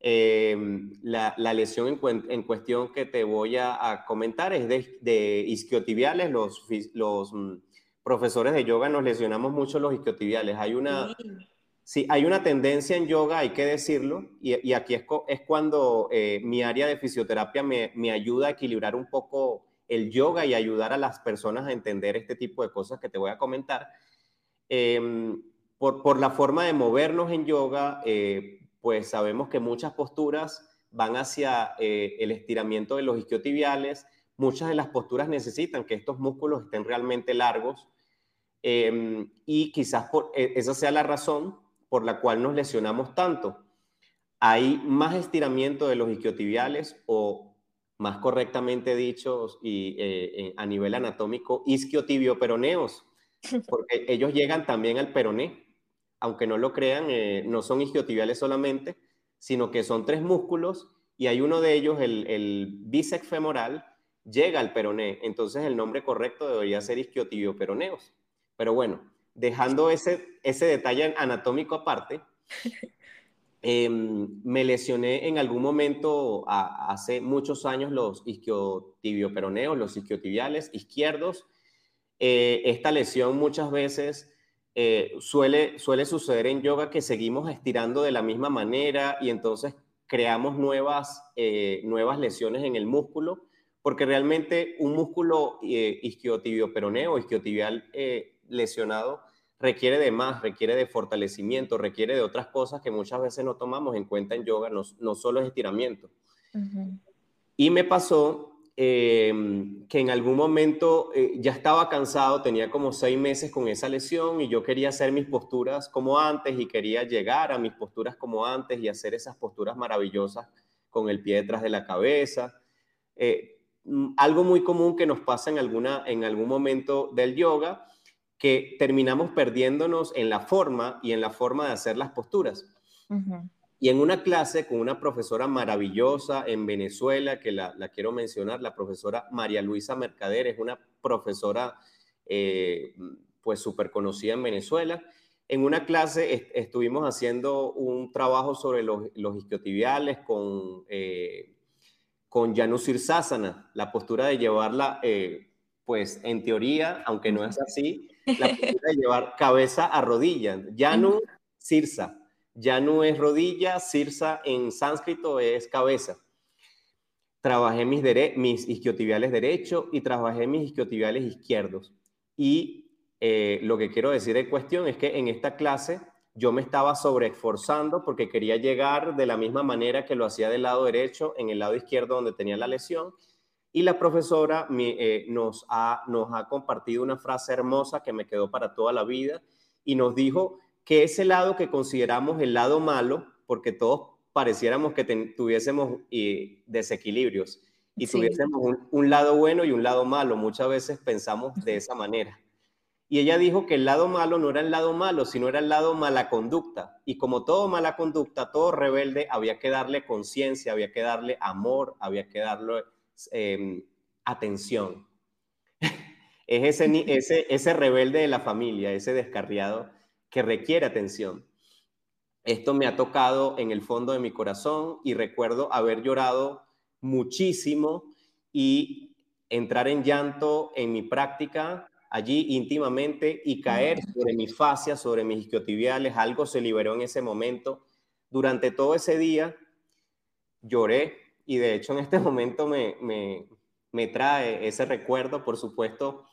Em, la, lesión en, cuestión que te voy a, comentar es de, isquiotibiales. Los, los mm, profesores de yoga nos lesionamos mucho los isquiotibiales. Hay una, sí. hay una tendencia en yoga, hay que decirlo, y, aquí es, es cuando eh, mi área de fisioterapia me, me, ayuda a equilibrar un poco el yoga y ayudar a las personas a entender este tipo de cosas que te voy a comentar. Em, por, por, la forma de movernos en yoga, eh, pues sabemos que muchas posturas van hacia eh, el estiramiento de los isquiotibiales, muchas de las posturas necesitan que estos músculos estén realmente largos em, y quizás por, e, esa sea la razón por la cual nos lesionamos tanto. Hay más estiramiento de los isquiotibiales o más correctamente dicho y eh, a nivel anatómico, isquiotibioperoneos, porque ellos llegan también al peroné aunque no lo crean, eh, no son isquiotibiales solamente, sino que son tres músculos y hay uno de ellos, el, el bíceps femoral, llega al peroné. Entonces el nombre correcto debería ser isquiotibio-peroneos. Pero bueno, dejando ese, ese detalle anatómico aparte, em, me lesioné en algún momento hace muchos años los isquiotibio-peroneos, los isquiotibiales izquierdos. Eh, esta lesión muchas veces eh, suele, suele suceder en yoga que seguimos estirando de la misma manera y entonces creamos nuevas, eh, nuevas lesiones en el músculo, porque realmente un músculo eh, isquiotibio-peroneo isquiotibial eh, lesionado requiere de más, requiere de fortalecimiento, requiere de otras cosas que muchas veces no tomamos en cuenta en yoga, no, no solo es estiramiento. Y me pasó Em, que en algún momento eh, ya estaba cansado, tenía como seis meses con esa lesión y yo quería hacer mis posturas como antes y quería llegar a mis posturas como antes y hacer esas posturas maravillosas con el pie detrás de la cabeza. Eh, mm, algo muy común que nos pasa en, alguna, en algún momento del yoga, que terminamos perdiéndonos en la forma y en la forma de hacer las posturas. Y en una clase con una profesora maravillosa en Venezuela, que la, quiero mencionar, la profesora María Luisa Mercader, es una profesora eh, pues súper conocida en Venezuela. En una clase estuvimos haciendo un trabajo sobre los, los isquiotibiales con, eh, con Janusir Sasana, la postura de llevarla, eh, pues en teoría, aunque no es así, la postura de llevar cabeza a rodilla, Janu Sirsa ya no es rodilla, sirsa en sánscrito es cabeza. Trabajé mis, mis isquiotibiales derechos y trabajé mis isquiotibiales izquierdos. Y eh, lo que quiero decir en cuestión es que en esta clase yo me estaba sobreesforzando porque quería llegar de la misma manera que lo hacía del lado derecho en el lado izquierdo donde tenía la lesión. Y la profesora eh, nos ha compartido una frase hermosa que me quedó para toda la vida y nos dijo que ese lado que consideramos el lado malo, porque todos pareciéramos que tuviésemos eh, desequilibrios y tuviésemos un, lado bueno y un lado malo. Muchas veces pensamos de esa manera. Y ella dijo que el lado malo no era el lado malo, sino era el lado mala conducta. Y como todo mala conducta, todo rebelde, había que darle conciencia, había que darle amor, había que darle em, atención. Es ese, ese, ese rebelde de la familia, ese descarriado que requiere atención. Esto me ha tocado en el fondo de mi corazón y recuerdo haber llorado muchísimo y entrar en llanto en mi práctica allí íntimamente y caer sobre mi fascia, sobre mis isquiotibiales. Algo se liberó en ese momento. Durante todo ese día lloré y de hecho en este momento me, me trae ese recuerdo, por supuesto,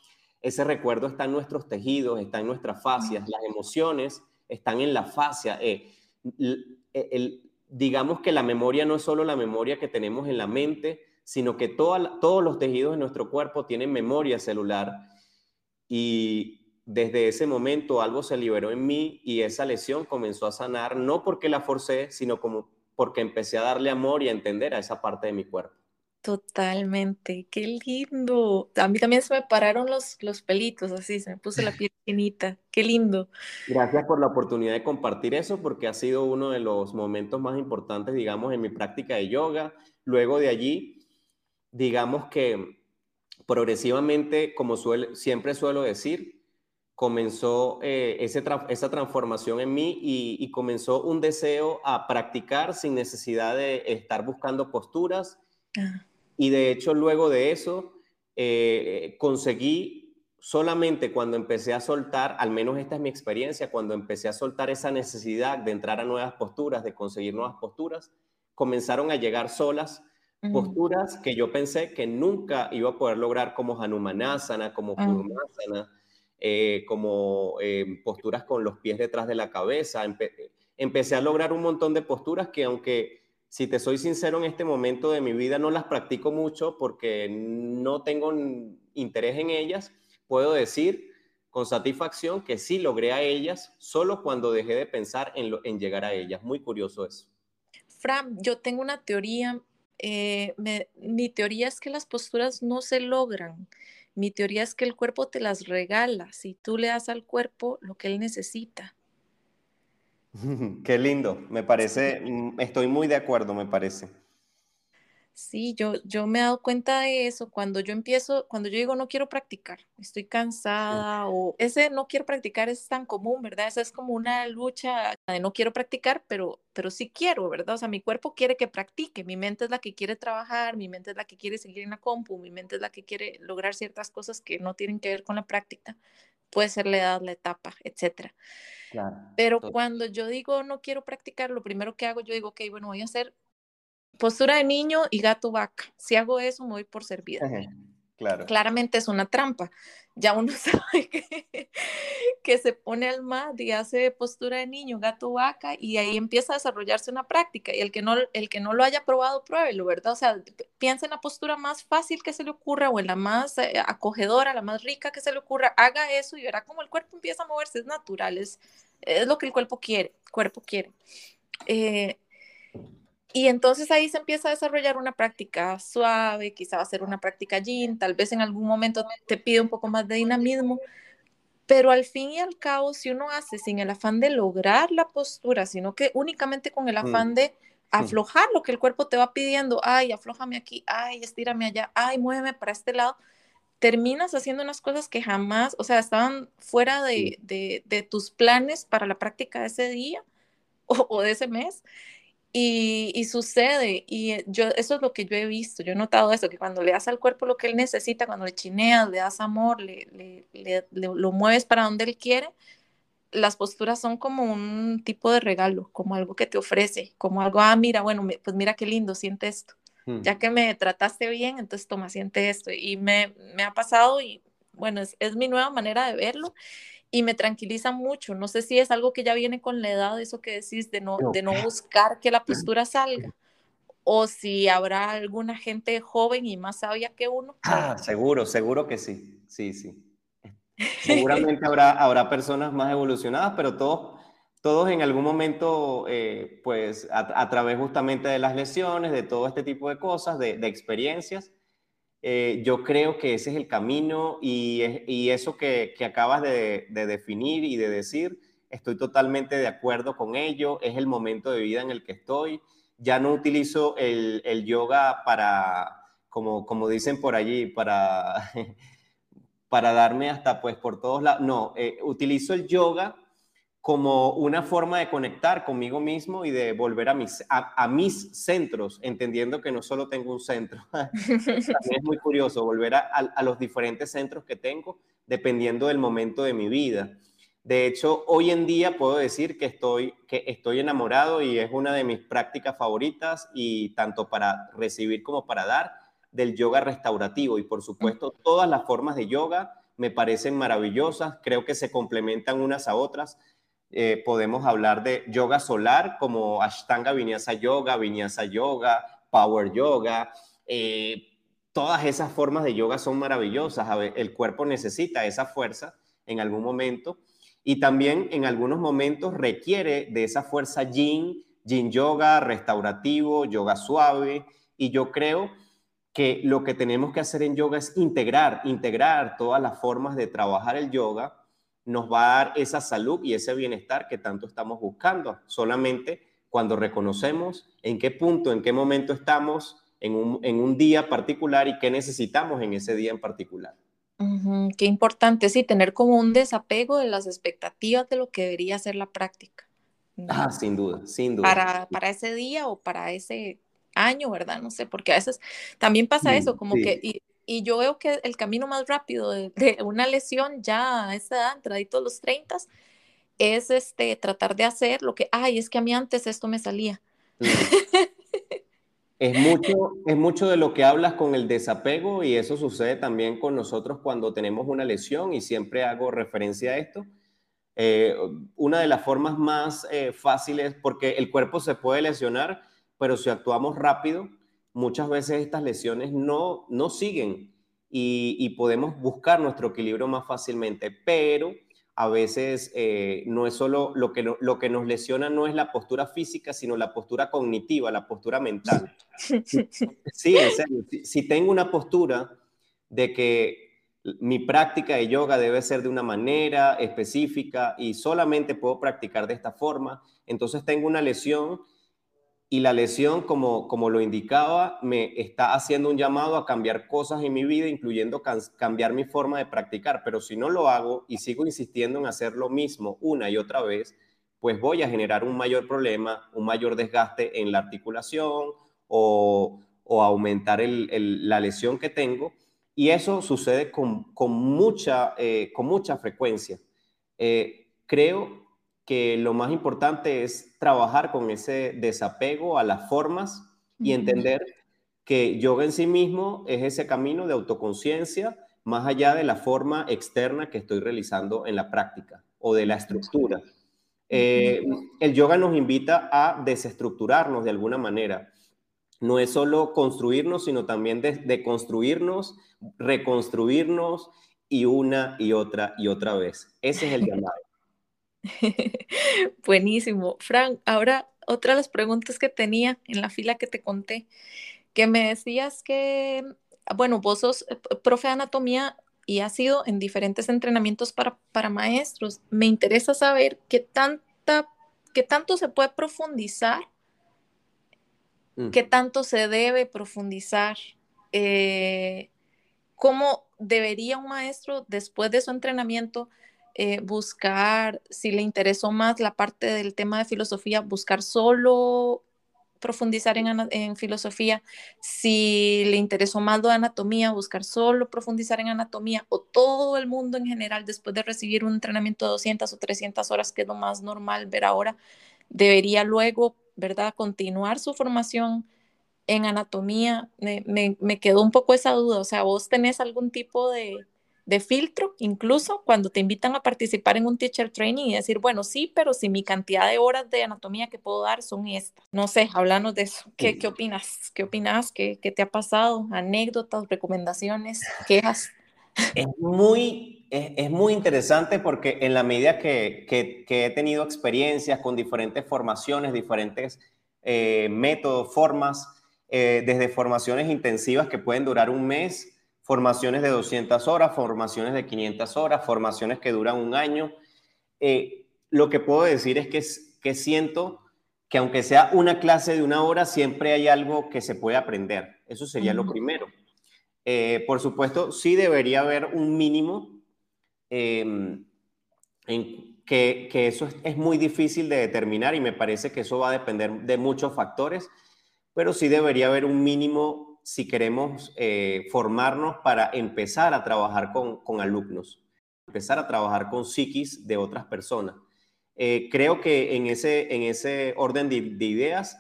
ese recuerdo está en nuestros tejidos, está en nuestras fascias, las emociones están en la fascia. Eh, el, digamos que la memoria no es solo la memoria que tenemos en la mente, sino que todos los tejidos de nuestro cuerpo tienen memoria celular. Y desde ese momento algo se liberó en mí y esa lesión comenzó a sanar, no porque la forcé, sino como porque empecé a darle amor y a entender a esa parte de mi cuerpo. Totalmente, qué lindo. A mí también se me pararon los, los pelitos, así, se me puso la piel finita, qué lindo. Gracias por la oportunidad de compartir eso, porque ha sido uno de los momentos más importantes, digamos, en mi práctica de yoga. Luego de allí, digamos que progresivamente, como siempre suelo decir, comenzó eh, esa transformación en mí y, y comenzó un deseo a practicar sin necesidad de estar buscando posturas. Ah y de hecho, luego de eso, eh, conseguí solamente cuando empecé a soltar, al menos esta es mi experiencia, cuando empecé a soltar esa necesidad de entrar a nuevas posturas, de conseguir nuevas posturas, comenzaron a llegar solas posturas que yo pensé que nunca iba a poder lograr como Hanumanasana, como Purmasana, eh, como eh, posturas con los pies detrás de la cabeza. empecé a lograr un montón de posturas que aunque si te soy sincero, en este momento de mi vida no las practico mucho porque no tengo interés en ellas. Puedo decir con satisfacción que sí logré a ellas solo cuando dejé de pensar en, en llegar a ellas. Muy curioso eso. Fran, yo tengo una teoría. Eh, mi teoría es que las posturas no se logran. Mi teoría es que el cuerpo te las regala si tú le das al cuerpo lo que él necesita. Qué lindo, me parece, mm, estoy muy de acuerdo, me parece. Sí, yo, yo me he dado cuenta de eso cuando yo empiezo, cuando yo digo no quiero practicar, estoy cansada o ese no quiero practicar es tan común, ¿verdad? Esa es como una lucha de no quiero practicar, pero, pero sí quiero, ¿verdad? O sea, mi cuerpo quiere que practique, mi mente es la que quiere trabajar, mi mente es la que quiere seguir en la compu, mi mente es la que quiere lograr ciertas cosas que no tienen que ver con la práctica, puede ser la edad, la etapa, etcétera. Pero cuando yo digo no quiero practicar, lo primero que hago, yo digo, ok, bueno, voy a hacer postura de niño y gato vaca. Si hago eso, me voy por servida. Claro. Claramente es una trampa. Ya uno sabe que, que se pone al mat y hace postura de niño, gato vaca, y ahí empieza a desarrollarse una práctica. Y el que no, el que no lo haya probado, pruébelo, ¿verdad? O sea, piensa en la postura más fácil que se le ocurra o en la más eh, acogedora, la más rica que se le ocurra. Haga eso y verá cómo el cuerpo empieza a moverse. Es natural, es, es lo que el cuerpo quiere. cuerpo quiere. Eh, y entonces ahí se empieza a desarrollar una práctica suave, quizá va a ser una práctica yin, tal vez en algún momento te pide un poco más de dinamismo, pero al fin y al cabo, si uno hace sin el afán de lograr la postura, sino que únicamente con el mm. afán de aflojar lo que el cuerpo te va pidiendo, ay, aflójame aquí, ay, estírame allá, ay, muéveme para este lado, terminas haciendo unas cosas que jamás, o sea, estaban fuera de, de, tus planes para la práctica de ese día o, o de ese mes y, sucede, y eh, yo, eso es lo que yo he visto, yo he notado eso, que cuando le das al cuerpo lo que él necesita, cuando le chineas, le das amor, le, le, lo mueves para donde él quiere, las posturas son como un tipo de regalo, como algo que te ofrece, como algo, ah, mira, bueno, pues mira qué lindo, siente esto. Hmm. Ya que me trataste bien, entonces toma, siente esto. Y me, me ha pasado y bueno, es, es mi nueva manera de verlo y me tranquiliza mucho. No sé si es algo que ya viene con la edad, eso que decís, de no, de no buscar que la postura salga, o si habrá alguna gente joven y más sabia que uno. Ah, seguro, seguro que sí, sí, sí. Seguramente habrá, habrá personas más evolucionadas, pero todos, todos en algún momento, eh, pues a, través justamente de las lesiones, de todo este tipo de cosas, de, de experiencias, eh, yo creo que ese es el camino y, y eso que, que acabas de, de, definir y de decir, estoy totalmente de acuerdo con ello, es el momento de vida en el que estoy. Ya no utilizo el, el yoga para, como, como dicen por allí, para, para darme hasta pues por todos lados. No, eh, utilizo el yoga como una forma de conectar conmigo mismo y de volver a mis, a, mis centros, entendiendo que no solo tengo un centro. Es muy curioso volver a, a, los diferentes centros que tengo dependiendo del momento de mi vida. De hecho, hoy en día puedo decir que estoy, que estoy enamorado y es una de mis prácticas favoritas y tanto para recibir como para dar del yoga restaurativo. Y por supuesto, todas las formas de yoga me parecen maravillosas, creo que se complementan unas a otras eh, podemos hablar de yoga solar como Ashtanga Vinyasa Yoga, Vinyasa Yoga, Power Yoga. Eh, todas esas formas de yoga son maravillosas. el cuerpo necesita esa fuerza en algún momento y también en algunos momentos requiere de esa fuerza yin, yin yoga, restaurativo, yoga suave. Y yo creo que lo que tenemos que hacer en yoga es integrar, integrar todas las formas de trabajar el yoga nos va a dar esa salud y ese bienestar que tanto estamos buscando. Solamente cuando reconocemos en qué punto, en qué momento estamos en un, día particular y qué necesitamos en ese día en particular. qué importante, sí, tener como un desapego de las expectativas de lo que debería ser la práctica. Ah, sin duda, sin duda. Para, para ese día o para ese año, ¿verdad? No sé, porque a veces también pasa eso, como que y yo veo que el camino más rápido de, una lesión ya a esa edad, todos los 30, es este, tratar de hacer lo que, ay, es que a mí antes esto me salía. Es, mucho, es mucho de lo que hablas con el desapego y eso sucede también con nosotros cuando tenemos una lesión y siempre hago referencia a esto. Eh, una de las formas más eh, fáciles, porque el cuerpo se puede lesionar, pero si actuamos rápido, muchas veces estas lesiones no, no siguen y, podemos buscar nuestro equilibrio más fácilmente, pero a veces eh, no es solo lo que, lo que nos lesiona, no es la postura física, sino la postura cognitiva, la postura mental. Sí, en serio, si, tengo una postura de que mi práctica de yoga debe ser de una manera específica y solamente puedo practicar de esta forma, entonces tengo una lesión y la lesión, como, como lo indicaba, me está haciendo un llamado a cambiar cosas en mi vida, incluyendo cambiar mi forma de practicar. Pero si no lo hago y sigo insistiendo en hacer lo mismo una y otra vez, pues voy a generar un mayor problema, un mayor desgaste en la articulación o, o aumentar la lesión que tengo. Y eso sucede con, con mucha, eh, con mucha frecuencia. Eh, creo que lo más importante es trabajar con ese desapego a las formas y entender que yoga en sí mismo es ese camino de autoconciencia más allá de la forma externa que estoy realizando en la práctica o de la estructura. Eh, el yoga nos invita a desestructurarnos de alguna manera. No es solo construirnos, sino también deconstruirnos, reconstruirnos y una y otra y otra vez. Ese es el llamado. Buenísimo. Frank, ahora otra de las preguntas que tenía en la fila que te conté, que me decías que, bueno, vos sos eh, profe de anatomía y has sido en diferentes entrenamientos para, para maestros. Me interesa saber qué, tanta, qué tanto se puede profundizar, mm. qué tanto se debe profundizar, eh, cómo debería un maestro después de su entrenamiento eh, buscar, si le interesó más la parte del tema de filosofía, buscar solo profundizar en, filosofía, si le interesó más lo de anatomía, buscar solo profundizar en anatomía, o todo el mundo en general, después de recibir un entrenamiento de 200 o 300 horas, que es lo más normal ver ahora, debería luego, ¿verdad?, continuar su formación en anatomía. me, me quedó un poco esa duda, o sea, vos tenés algún tipo de, de filtro, incluso cuando te invitan a participar en un teacher training y decir, bueno, sí, pero si mi cantidad de horas de anatomía que puedo dar son estas. No sé, háblanos de eso. ¿Qué, qué opinas? ¿Qué opinas? ¿Qué, ¿Qué, te ha pasado? ¿Anécdotas, recomendaciones, quejas? Es muy, es, muy interesante porque en la medida que, que, he tenido experiencias con diferentes formaciones, diferentes eh, métodos, formas, eh, desde formaciones intensivas que pueden durar un mes, formaciones de 200 horas, formaciones de 500 horas, formaciones que duran un año. Eh, lo que puedo decir es que, que siento que aunque sea una clase de una hora, siempre hay algo que se puede aprender. Eso sería lo primero. Eh, por supuesto, sí debería haber un mínimo em, en que, eso es, muy difícil de determinar y me parece que eso va a depender de muchos factores, pero sí debería haber un mínimo si queremos eh, formarnos para empezar a trabajar con, alumnos, empezar a trabajar con psiquis de otras personas. Eh, creo que en ese, en ese orden de, ideas,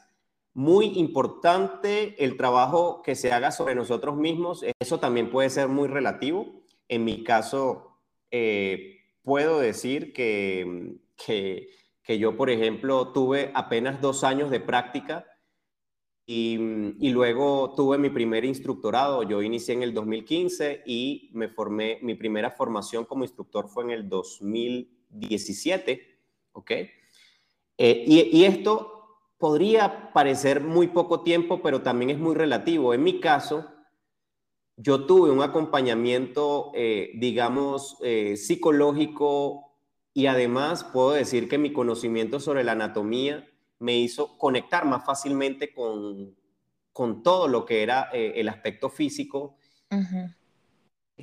muy importante el trabajo que se haga sobre nosotros mismos. Eso también puede ser muy relativo. En mi caso, eh, puedo decir que, que, yo, por ejemplo, tuve apenas dos años de práctica y, y, luego tuve mi primer instructorado. Yo inicié en el 2015 y me formé, mi primera formación como instructor fue en el 2017, ¿ok? Eh, y, y esto podría parecer muy poco tiempo, pero también es muy relativo. En mi caso, yo tuve un acompañamiento, eh, digamos, eh, psicológico y además puedo decir que mi conocimiento sobre la anatomía me hizo conectar más fácilmente con, con todo lo que era eh, el aspecto físico.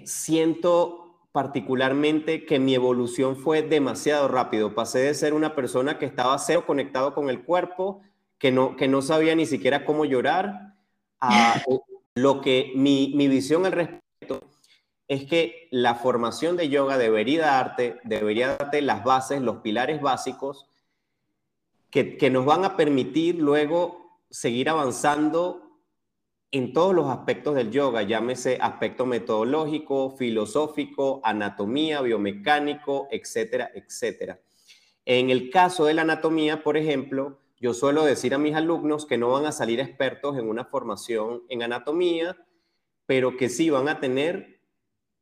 Siento particularmente que mi evolución fue demasiado rápido. Pasé de ser una persona que estaba cero conectado con el cuerpo, que no, que no sabía ni siquiera cómo llorar, a Lo que mi, visión al respecto es que la formación de yoga debería darte, debería darte las bases, los pilares básicos que, nos van a permitir luego seguir avanzando en todos los aspectos del yoga, llámese aspecto metodológico, filosófico, anatomía, biomecánico, etcétera, etcétera. En el caso de la anatomía, por ejemplo, yo suelo decir a mis alumnos que no van a salir expertos en una formación en anatomía, pero que sí van a tener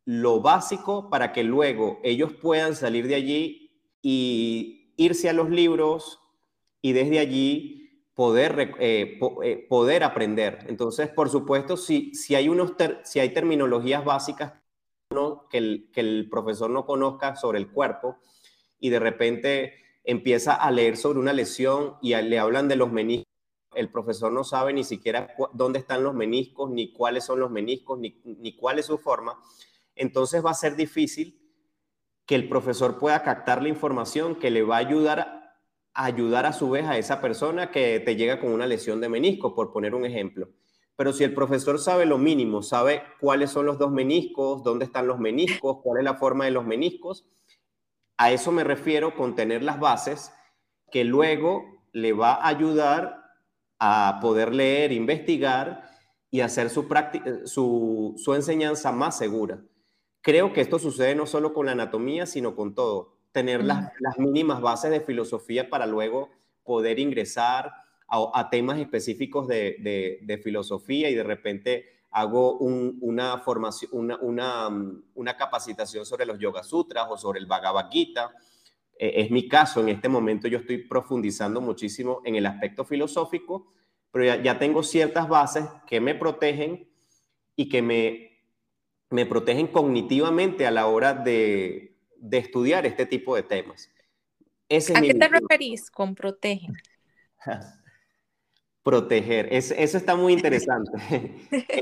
lo básico para que luego ellos puedan salir de allí y irse a los libros y desde allí poder, eh, eh, poder aprender. Entonces, por supuesto, si, si, hay, unos si hay terminologías básicas que, el, que el profesor no conozca sobre el cuerpo y de repente empieza a leer sobre una lesión y le hablan de los meniscos. El profesor no sabe ni siquiera dónde están los meniscos, ni cuáles son los meniscos, ni, ni cuál es su forma. Entonces va a ser difícil que el profesor pueda captar la información que le va a ayudar ayudar a su vez a esa persona que te llega con una lesión de menisco, por poner un ejemplo. Pero si el profesor sabe lo mínimo, sabe cuáles son los dos meniscos, dónde están los meniscos, cuál es la forma de los meniscos, a eso me refiero con tener las bases que luego le va a ayudar a poder leer, investigar y hacer su, su enseñanza más segura. Creo que esto sucede no solo con la anatomía, sino con todo. Tener las, las mínimas bases de filosofía para luego poder ingresar a, temas específicos de, de, de, filosofía y de repente hago una formación, una, mm, una, capacitación sobre los Yoga Sutras o sobre el Bhagavad Gita. E, es mi caso, en este momento yo estoy profundizando muchísimo en el aspecto filosófico, pero ya, tengo ciertas bases que me protegen y que me, me protegen cognitivamente a la hora de, de estudiar este tipo de temas. ¿A qué te referís con protegen? proteger. eso está muy interesante.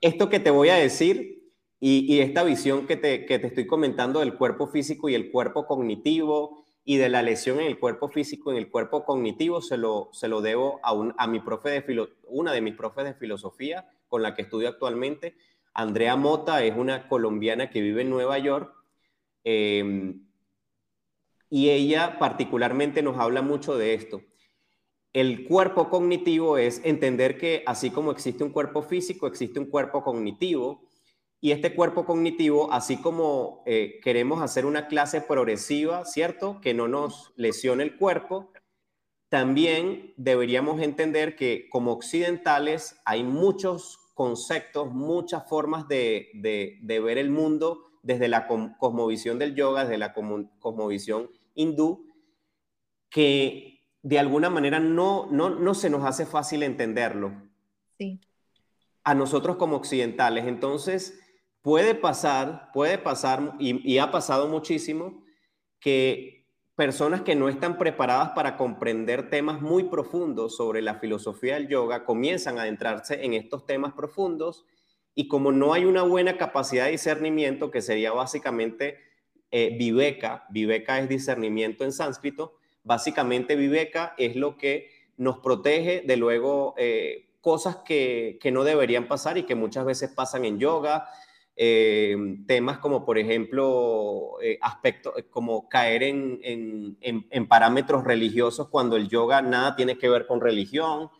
esto, que te voy a decir y, esta visión que te, que te, estoy comentando del cuerpo físico y el cuerpo cognitivo y de la lesión en el cuerpo físico y en el cuerpo cognitivo se lo, se lo debo a, un, a mi profe de filo, una de mis profes de filosofía con la que estudio actualmente. Andrea Mota es una colombiana que vive en Nueva York. Em, y ella particularmente nos habla mucho de esto el cuerpo cognitivo es entender que así como existe un cuerpo físico, existe un cuerpo cognitivo. Y este cuerpo cognitivo, así como eh, queremos hacer una clase progresiva, ¿cierto? Que no nos lesione el cuerpo, también deberíamos entender que como occidentales hay muchos conceptos, muchas formas de, de ver el mundo desde la cosmovisión del yoga, desde la cosmovisión hindú, que de alguna manera no, no, no se nos hace fácil entenderlo. Sí. A nosotros como occidentales. Entonces, puede pasar, puede pasar, y, ha pasado muchísimo, que personas que no están preparadas para comprender temas muy profundos sobre la filosofía del yoga comienzan a adentrarse en estos temas profundos Y como no hay una buena capacidad de discernimiento, que sería básicamente eh, viveka, viveka es discernimiento en sánscrito, básicamente viveka es lo que nos protege de luego eh, cosas que, que, no deberían pasar y que muchas veces pasan en yoga, eh, temas como por ejemplo aspectos como caer en, en, en, parámetros religiosos cuando el yoga nada tiene que ver con religión.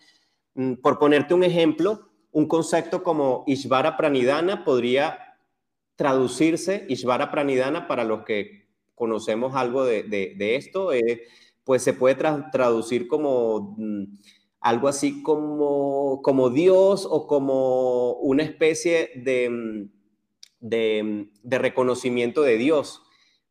Mm, por ponerte un ejemplo, un concepto como Ishvara Pranidhana podría traducirse, Ishvara Pranidhana, para los que conocemos algo de, esto, eh, pues se puede traducir como mm, algo así como, como Dios o como una especie de, mm, de, de reconocimiento de Dios.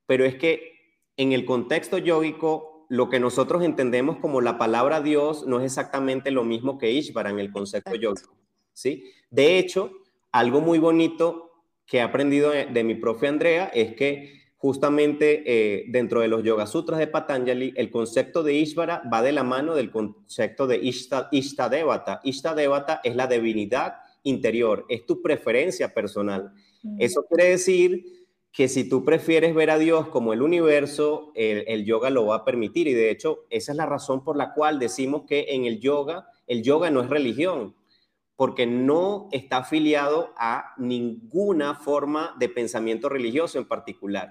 Pero es que en el contexto yógico, lo que nosotros entendemos como la palabra Dios no es exactamente lo mismo que Ishvara en el concepto yógico. ¿Sí? De hecho, algo muy bonito que he aprendido de, mi profe Andrea es que justamente eh, dentro de los Yoga Sutras de Patanjali, el concepto de Ishvara va de la mano del concepto de Ishta, Ishtadevata. Ishtadevata es la divinidad interior, es tu preferencia personal. Mm. Eso quiere decir que si tú prefieres ver a Dios como el universo, el, el, yoga lo va a permitir. Y de hecho, esa es la razón por la cual decimos que en el yoga, el yoga no es religión porque no está afiliado a ninguna forma de pensamiento religioso en particular.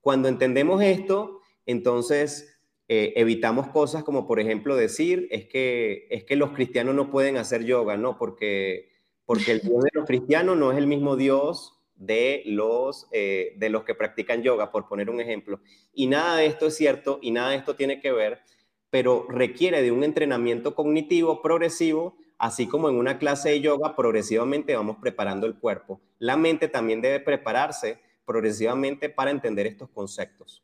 Cuando entendemos esto, entonces eh, evitamos cosas como, por ejemplo, decir es que, es que los cristianos no pueden hacer yoga, ¿no? Porque, porque el Dios de los cristianos no es el mismo Dios de los, eh, de los que practican yoga, por poner un ejemplo. Y nada de esto es cierto y nada de esto tiene que ver, pero requiere de un entrenamiento cognitivo progresivo así como en una clase de yoga, progresivamente vamos preparando el cuerpo. La mente también debe prepararse progresivamente para entender estos conceptos.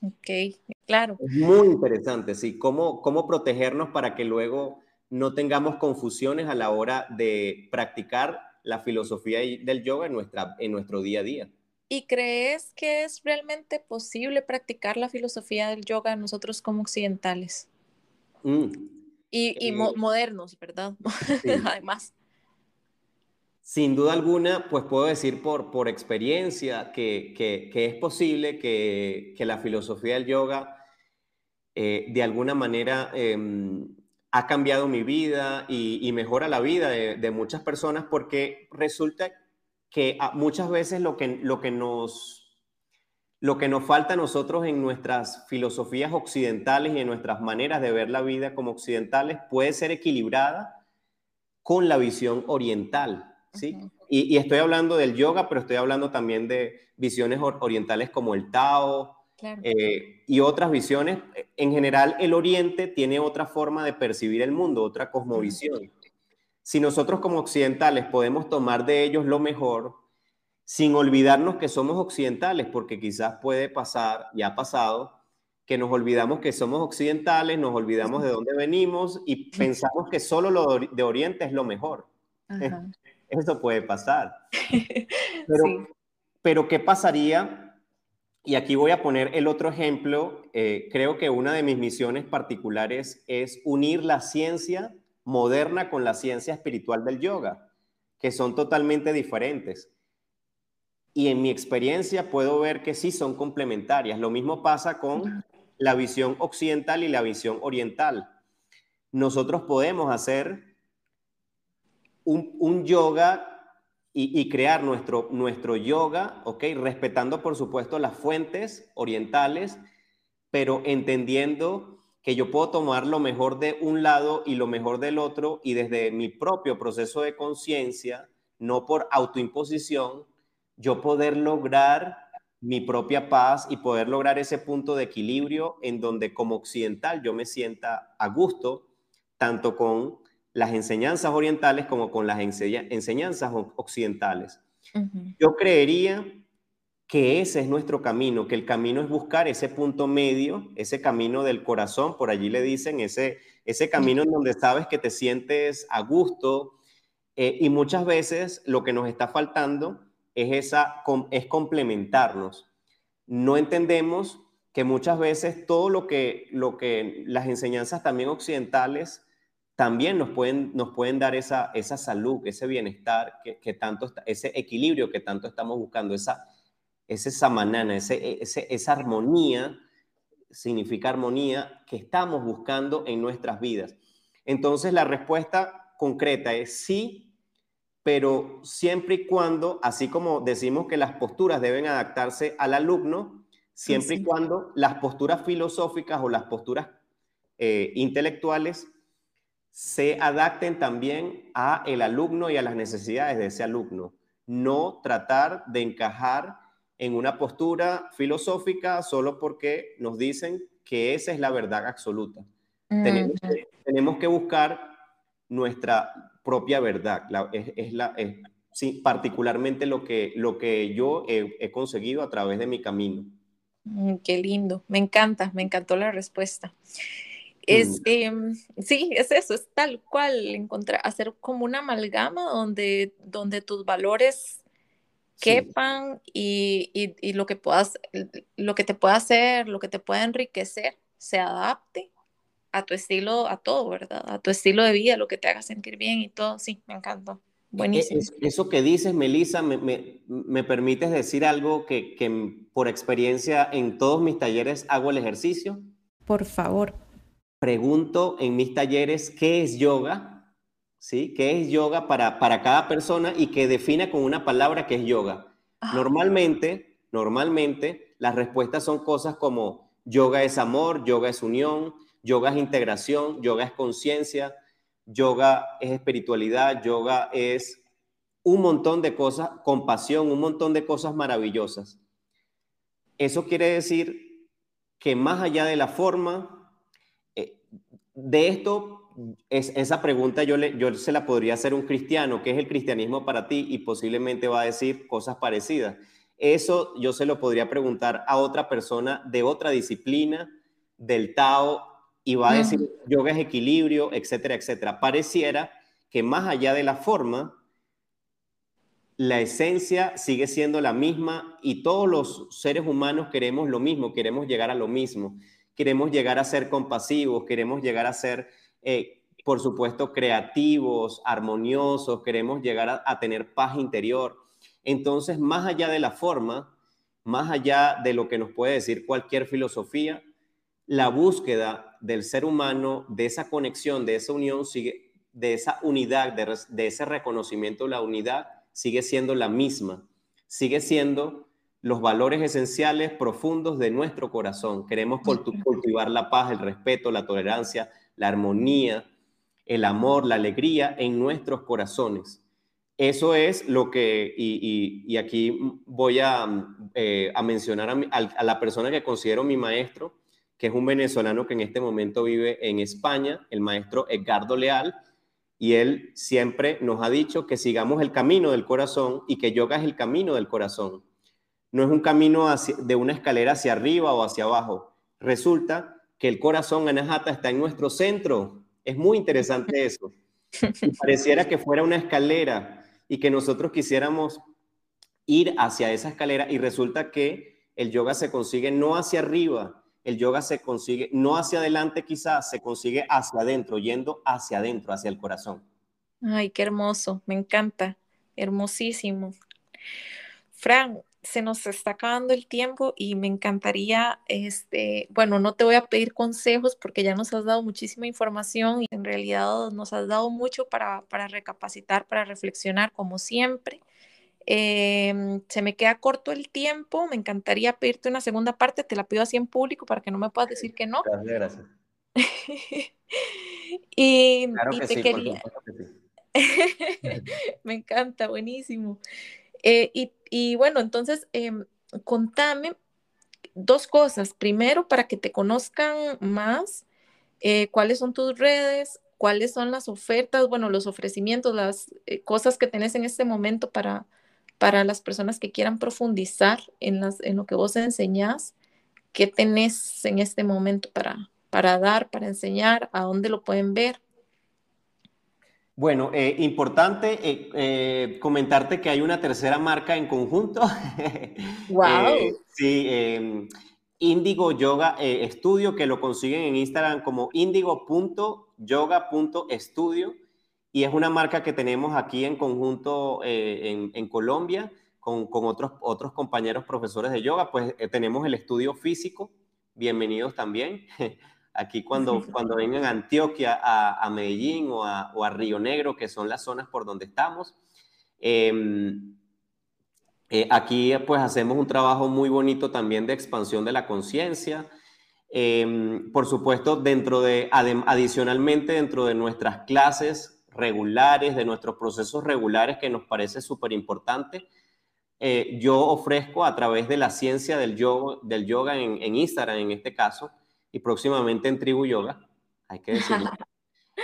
Ok, claro. Es muy interesante, sí, cómo, cómo protegernos para que luego no tengamos confusiones a la hora de practicar la filosofía del yoga en, nuestra, en nuestro día a día. ¿Y crees que es realmente posible practicar la filosofía del yoga nosotros como occidentales? Mm, y, eh, modernos, ¿verdad? Además. Sin duda alguna, pues puedo decir por, por experiencia que, que, es posible que, que, la filosofía del yoga eh, de alguna manera em, ha cambiado mi vida y, y mejora la vida de, de, muchas personas porque resulta que ah, muchas veces lo que, lo que nos lo que nos falta a nosotros en nuestras filosofías occidentales y en nuestras maneras de ver la vida como occidentales puede ser equilibrada con la visión oriental, ¿sí? y, estoy hablando del yoga, pero estoy hablando también de visiones orientales como el Tao eh, y otras visiones. En general, el Oriente tiene otra forma de percibir el mundo, otra cosmovisión. Si nosotros como occidentales podemos tomar de ellos lo mejor, sin olvidarnos que somos occidentales, porque quizás puede pasar, ya ha pasado, que nos olvidamos que somos occidentales, nos olvidamos de dónde venimos y pensamos que solo lo de Oriente es lo mejor. Eso puede pasar. Pero, pero, ¿qué pasaría? Y aquí voy a poner el otro ejemplo. Eh, creo que una de mis misiones particulares es unir la ciencia moderna con la ciencia espiritual del yoga, que son totalmente diferentes y en mi experiencia puedo ver que sí son complementarias. Lo mismo pasa con la visión occidental y la visión oriental. Nosotros podemos hacer un, yoga y, crear nuestro, nuestro yoga, ¿ok? Respetando, por supuesto, las fuentes orientales, pero entendiendo que yo puedo tomar lo mejor de un lado y lo mejor del otro y desde mi propio proceso de conciencia, no por autoimposición, yo poder lograr mi propia paz y poder lograr ese punto de equilibrio en donde como occidental yo me sienta a gusto, tanto con las enseñanzas orientales como con las enseñanzas occidentales. Yo creería que ese es nuestro camino, que el camino es buscar ese punto medio, ese camino del corazón, por allí le dicen, ese, ese camino en donde sabes que te sientes a gusto. Eh, y muchas veces lo que nos está faltando es, esa, es complementarnos. No entendemos que muchas veces todo lo que, lo que las enseñanzas también occidentales también nos pueden, nos pueden dar esa, esa salud, ese bienestar, que, tanto, ese equilibrio que tanto estamos buscando, esa, ese samanana, ese, esa armonía, significa armonía, que estamos buscando en nuestras vidas. Entonces la respuesta concreta es sí, pero siempre y cuando, así como decimos que las posturas deben adaptarse al alumno, siempre y cuando las posturas filosóficas o las posturas eh, intelectuales se adapten también a el alumno y a las necesidades de ese alumno. No tratar de encajar en una postura filosófica solo porque nos dicen que esa es la verdad absoluta. tenemos, que, buscar nuestra propia verdad. es, la, sí, particularmente lo que, lo que yo he, conseguido a través de mi camino. Mm, qué lindo, me encanta, me encantó la respuesta. Es, mm. sí, es eso, es tal cual, encontrar, hacer como una amalgama donde, donde tus valores quepan y, lo que puedas, lo que te pueda hacer, lo que te pueda enriquecer, se adapte a tu estilo, a todo, ¿verdad? A tu estilo de vida, lo que te haga sentir bien y todo. Sí, me encantó. E, Buenísimo. Eso que dices, Melissa, me, me, permites decir algo que, que por experiencia en todos mis talleres hago el ejercicio. Por favor. Pregunto en mis talleres qué es yoga ¿sí? ¿Qué es yoga para, para cada persona y que defina con una palabra qué es yoga? Normalmente, normalmente las respuestas son cosas como yoga es amor, yoga es unión, yoga es integración, yoga es conciencia, yoga es espiritualidad, yoga es un montón de cosas, compasión, un montón de cosas maravillosas. Eso quiere decir que más allá de la forma, eh, de esto es, esa pregunta yo, le, yo se la podría hacer un cristiano, ¿qué es el cristianismo para ti? Y posiblemente va a decir cosas parecidas. Eso yo se lo podría preguntar a otra persona de otra disciplina, del Tao, y va a decir yoga es equilibrio, etcétera, etcétera. Pareciera que más allá de la forma, la esencia sigue siendo la misma y todos los seres humanos queremos lo mismo, queremos llegar a lo mismo, queremos llegar a ser compasivos, queremos llegar a ser eh, por supuesto, creativos, armoniosos, queremos llegar a, tener paz interior. Entonces, más allá de la forma, más allá de lo que nos puede decir cualquier filosofía, la búsqueda del ser humano, de esa conexión, de esa unión, sigue, de esa unidad, de, de ese reconocimiento la unidad, sigue siendo la misma. Sigue siendo los valores esenciales profundos de nuestro corazón. Queremos cultivar la paz, el respeto, la tolerancia, la armonía, el amor, la alegría en nuestros corazones. Eso es lo que, y, aquí voy a, eh, mencionar a, la persona que considero mi maestro, que es un venezolano que en este momento vive en España, el maestro Edgardo Leal, y él siempre nos ha dicho que sigamos el camino del corazón y que yoga es el camino del corazón. No es un camino de una escalera hacia arriba o hacia abajo. Resulta que el corazón Anahata está en nuestro centro. Es muy interesante eso. pareciera que fuera una escalera y que nosotros quisiéramos ir hacia esa escalera y resulta que el yoga se consigue no hacia arriba, el yoga se consigue no hacia adelante quizás, se consigue hacia adentro, yendo hacia adentro, hacia el corazón. Ay, qué hermoso, me encanta, hermosísimo. Fran, se nos está acabando el tiempo y me encantaría, este, bueno, no te voy a pedir consejos porque ya nos has dado muchísima información y en realidad nos has dado mucho para, para recapacitar, para reflexionar, como siempre. Em, se me queda corto el tiempo, me encantaría pedirte una segunda parte, te la pido así en público para que no me puedas decir que no. Gracias. y, te quería... me encanta, buenísimo. Eh, y y bueno, entonces, em, contame dos cosas. Primero, para que te conozcan más, eh, cuáles son tus redes, cuáles son las ofertas, bueno, los ofrecimientos, las eh, cosas que tenés en este momento para, para las personas que quieran profundizar en, las, en lo que vos enseñás. ¿Qué tenés en este momento para, para dar, para enseñar? ¿A dónde lo pueden ver? Bueno, eh, importante eh, eh, comentarte que hay una tercera marca en conjunto. ¡Wow! sí, em, Indigo Yoga Estudio, que lo consiguen en Instagram como indigo.yoga.estudio. Y es una marca que tenemos aquí en conjunto eh, en, Colombia con, otros, otros compañeros profesores de yoga. Pues eh, tenemos el estudio físico. Bienvenidos también. Aquí cuando, cuando vengan a Antioquia, a, Medellín o a, o a, Río Negro, que son las zonas por donde estamos. Em, eh, aquí pues hacemos un trabajo muy bonito también de expansión de la conciencia. Em, por supuesto, dentro de, adicionalmente dentro de nuestras clases regulares, de nuestros procesos regulares que nos parece súper importante, eh, yo ofrezco a través de la ciencia del yoga, del yoga en, en, Instagram en este caso, y próximamente en Tribu Yoga, hay que decirlo.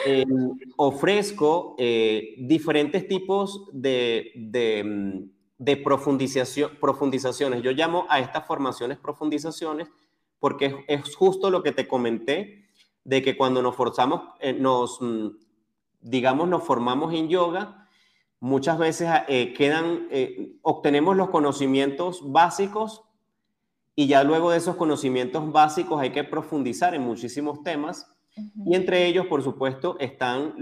Em, ofrezco eh, diferentes tipos de, de mm, de profundización, profundizaciones. Yo llamo a estas formaciones profundizaciones porque es, justo lo que te comenté, de que cuando nos forzamos, eh, nos, mm, digamos, nos formamos en yoga, muchas veces eh, quedan, eh, obtenemos los conocimientos básicos y ya luego de esos conocimientos básicos hay que profundizar en muchísimos temas. Y entre ellos, por supuesto, están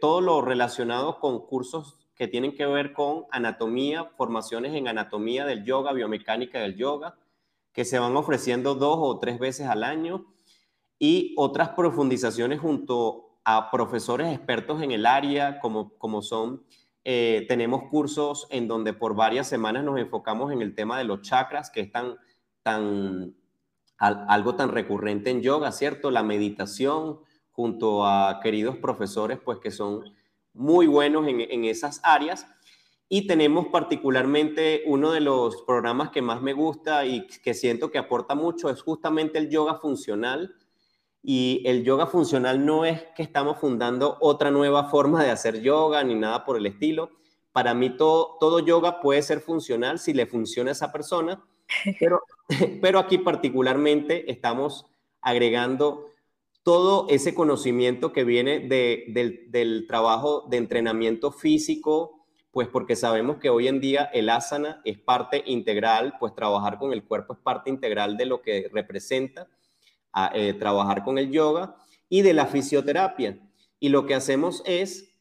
todo lo relacionado con cursos que tienen que ver con anatomía, formaciones en anatomía del yoga, biomecánica del yoga, que se van ofreciendo dos o tres veces al año y otras profundizaciones junto a profesores expertos en el área, como, como son, eh, tenemos cursos en donde por varias semanas nos enfocamos en el tema de los chakras, que es tan, tan, algo tan recurrente en yoga, ¿cierto? La meditación junto a queridos profesores, pues que son muy buenos en, esas áreas. Y tenemos particularmente uno de los programas que más me gusta y que siento que aporta mucho es justamente el yoga funcional. Y el yoga funcional no es que estamos fundando otra nueva forma de hacer yoga ni nada por el estilo. Para mí todo, todo yoga puede ser funcional si le funciona a esa persona, pero, pero aquí particularmente estamos agregando todo ese conocimiento que viene del, trabajo de entrenamiento físico, pues porque sabemos que hoy en día el asana es parte integral, pues trabajar con el cuerpo es parte integral de lo que representa eh, trabajar con el yoga y de la fisioterapia. Y lo que hacemos es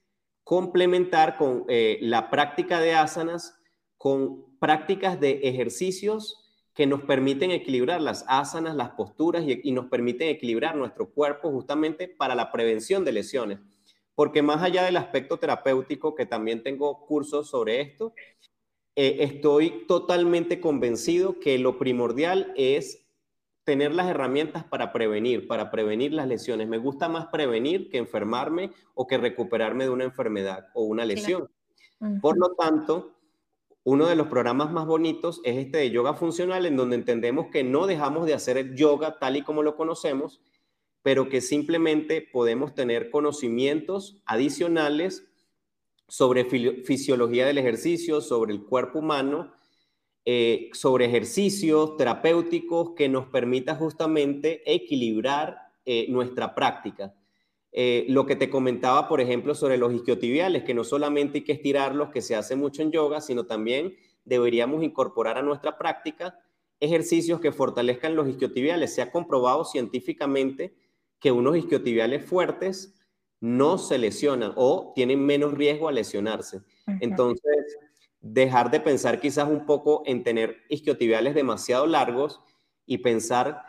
complementar con eh, la práctica de asanas con prácticas de ejercicios que nos permiten equilibrar las asanas, las posturas y, nos permiten equilibrar nuestro cuerpo justamente para la prevención de lesiones. Porque más allá del aspecto terapéutico, que también tengo cursos sobre esto, eh, estoy totalmente convencido que lo primordial es tener las herramientas para prevenir, para prevenir las lesiones. Me gusta más prevenir que enfermarme o que recuperarme de una enfermedad o una lesión. Por lo tanto, uno de los programas más bonitos es este de yoga funcional, en donde entendemos que no dejamos de hacer el yoga tal y como lo conocemos, pero que simplemente podemos tener conocimientos adicionales sobre fisiología del ejercicio, sobre el cuerpo humano, eh, sobre ejercicios terapéuticos que nos permita justamente equilibrar eh, nuestra práctica. Eh, lo que te comentaba, por ejemplo, sobre los isquiotibiales, que no solamente hay que estirarlos, que se hace mucho en yoga, sino también deberíamos incorporar a nuestra práctica ejercicios que fortalezcan los isquiotibiales. Se ha comprobado científicamente que unos isquiotibiales fuertes no se lesionan o tienen menos riesgo a lesionarse. Entonces, dejar de pensar quizás un poco en tener isquiotibiales demasiado largos y pensar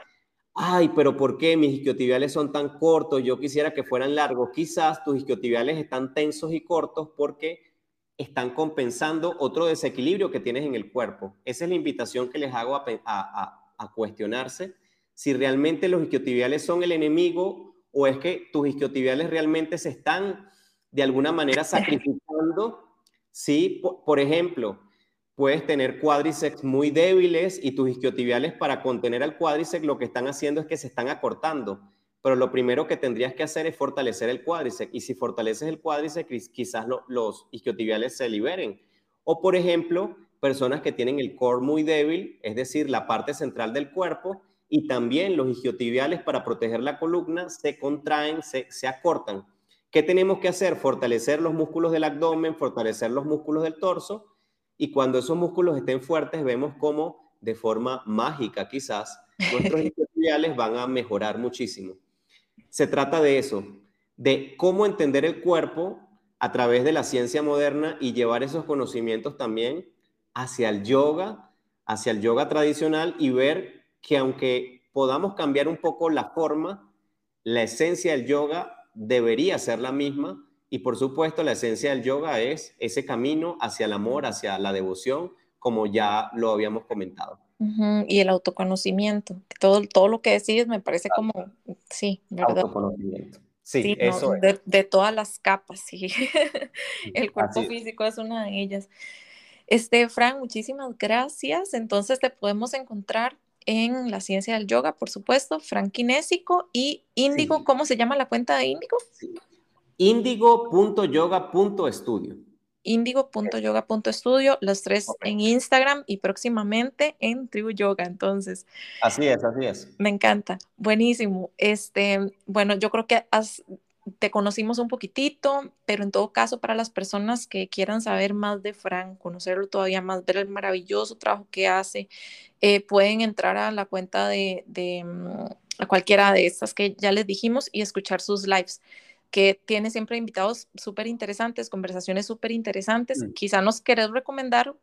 ay, pero ¿por qué mis isquiotibiales son tan cortos? Yo quisiera que fueran largos. Quizás tus isquiotibiales están tensos y cortos porque están compensando otro desequilibrio que tienes en el cuerpo. Esa es la invitación que les hago a, cuestionarse si realmente los isquiotibiales son el enemigo o es que tus isquiotibiales realmente se están de alguna manera sacrificando. Sí, por ejemplo, puedes tener cuádriceps muy débiles y tus isquiotibiales para contener al cuádriceps lo que están haciendo es que se están acortando. Pero lo primero que tendrías que hacer es fortalecer el cuádriceps. Y si fortaleces el cuádriceps, quizás los isquiotibiales se liberen. O, por ejemplo, personas que tienen el core muy débil, es decir, la parte central del cuerpo, y también los isquiotibiales para proteger la columna se contraen, se, se acortan. ¿Qué tenemos que hacer? Fortalecer los músculos del abdomen, fortalecer los músculos del torso y cuando esos músculos estén fuertes, vemos cómo de forma mágica quizás, nuestros historiales van a mejorar muchísimo. Se trata de eso, de cómo entender el cuerpo a través de la ciencia moderna y llevar esos conocimientos también hacia el yoga, hacia el yoga tradicional y ver que aunque podamos cambiar un poco la forma, la esencia del yoga debería ser la misma y por supuesto la esencia del yoga es ese camino hacia el amor, hacia la devoción, como ya lo habíamos comentado. Y el autoconocimiento, todo, todo lo que decís me parece como, sí, ¿verdad? Autoconocimiento. Sí, eso es. de, todas las capas, sí. el cuerpo físico es una de ellas. Este, Fran, muchísimas gracias. Entonces te podemos encontrar en la ciencia del yoga, por supuesto, Frank Kinésico y Índigo. ¿Cómo se llama la cuenta de Índigo? Sí. Índigo.yoga.estudio. Índigo.yoga.estudio, los tres en Instagram y próximamente en Tribu Yoga. Entonces, así es, así es. Me encanta, buenísimo. Este, bueno, yo creo que has, te conocimos un poquitito, pero en todo caso, para las personas que quieran saber más de Frank, conocerlo todavía más, ver el maravilloso trabajo que hace, eh, pueden entrar a la cuenta de, de mm, a cualquiera de estas que ya les dijimos y escuchar sus lives que tiene siempre invitados súper interesantes, conversaciones súper interesantes. Mm. Quizá nos querés recomendar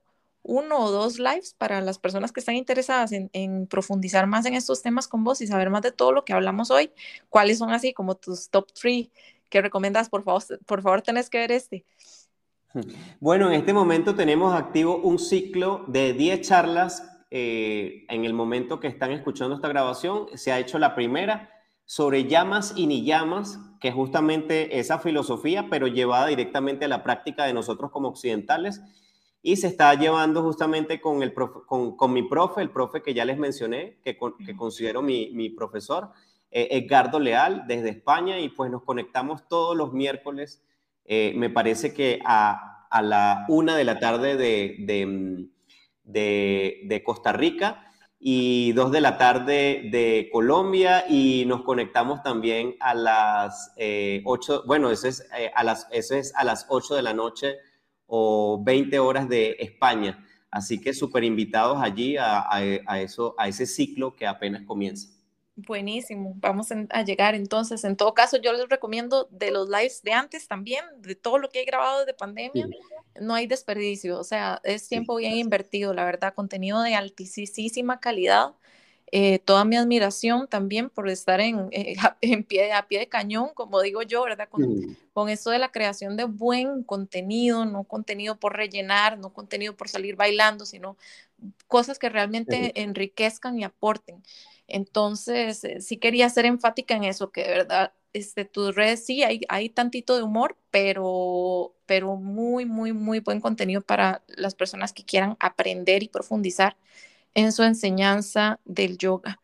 uno o dos lives para las personas que están interesadas en, profundizar más en estos temas con vos y saber más de todo lo que hablamos hoy. ¿Cuáles son así como tus top three que recomiendas? Por favor, por favor, tenés que ver este. Bueno, en este momento tenemos activo un ciclo de 10 charlas. Eh, en el momento que están escuchando esta grabación, se ha hecho la primera sobre llamas y ni llamas, que es justamente esa filosofía, pero llevada directamente a la práctica de nosotros como occidentales. Y se está llevando justamente con, el con, mi profe, el profe que ya les mencioné, que, que considero mi, profesor, eh, Edgardo Leal, desde España, y pues nos conectamos todos los miércoles, eh, me parece que a, a, la una de la tarde de, de, de, de Costa Rica y 2 de la tarde de Colombia y nos conectamos también a las eh, 8, bueno, eso es, eh, a las, eso es a las 8 de la noche o 20 horas de España. Así que súper invitados allí a, a, eso, a ese ciclo que apenas comienza. Buenísimo, vamos a llegar entonces. En todo caso, yo les recomiendo de los lives de antes también, de todo lo que he grabado de pandemia, no hay desperdicio, o sea, es tiempo bien invertido, la verdad, contenido de altísima calidad. Eh, toda mi admiración también por estar en, eh, en pie, a pie de cañón, como digo yo, ¿verdad? Con, con esto de la creación de buen contenido, no contenido por rellenar, no contenido por salir bailando, sino cosas que realmente enriquezcan y aporten. Entonces, eh, sí quería ser enfática en eso, que de verdad, este, tus redes sí hay, hay tantito de humor, pero, pero muy, muy, muy buen contenido para las personas que quieran aprender y profundizar en su enseñanza del yoga.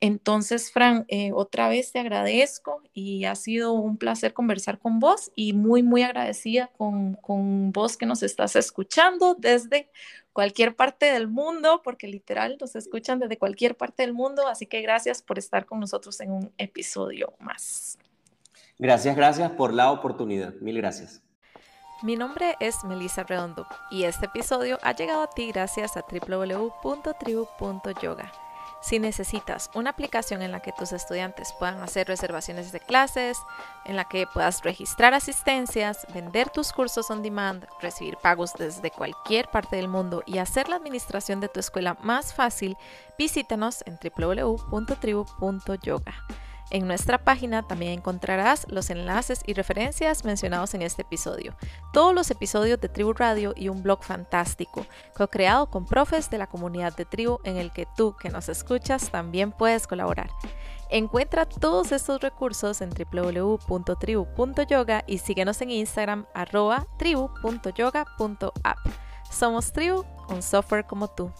Entonces, Fran, eh, otra vez te agradezco y ha sido un placer conversar con vos y muy, muy agradecida con, con vos que nos estás escuchando desde cualquier parte del mundo, porque literal nos escuchan desde cualquier parte del mundo, así que gracias por estar con nosotros en un episodio más. Gracias, gracias por la oportunidad. Mil gracias. Mi nombre es Melissa Redondo y este episodio ha llegado a ti gracias a www.tribu.yoga. Si necesitas una aplicación en la que tus estudiantes puedan hacer reservaciones de clases, en la que puedas registrar asistencias, vender tus cursos on demand, recibir pagos desde cualquier parte del mundo y hacer la administración de tu escuela más fácil, visítanos en www.tribu.yoga. En nuestra página también encontrarás los enlaces y referencias mencionados en este episodio, todos los episodios de Tribu Radio y un blog fantástico, co-creado con profes de la comunidad de Tribu en el que tú que nos escuchas también puedes colaborar. Encuentra todos estos recursos en www.tribu.yoga y síguenos en Instagram arroba tribu.yoga.app. Somos Tribu, un software como tú.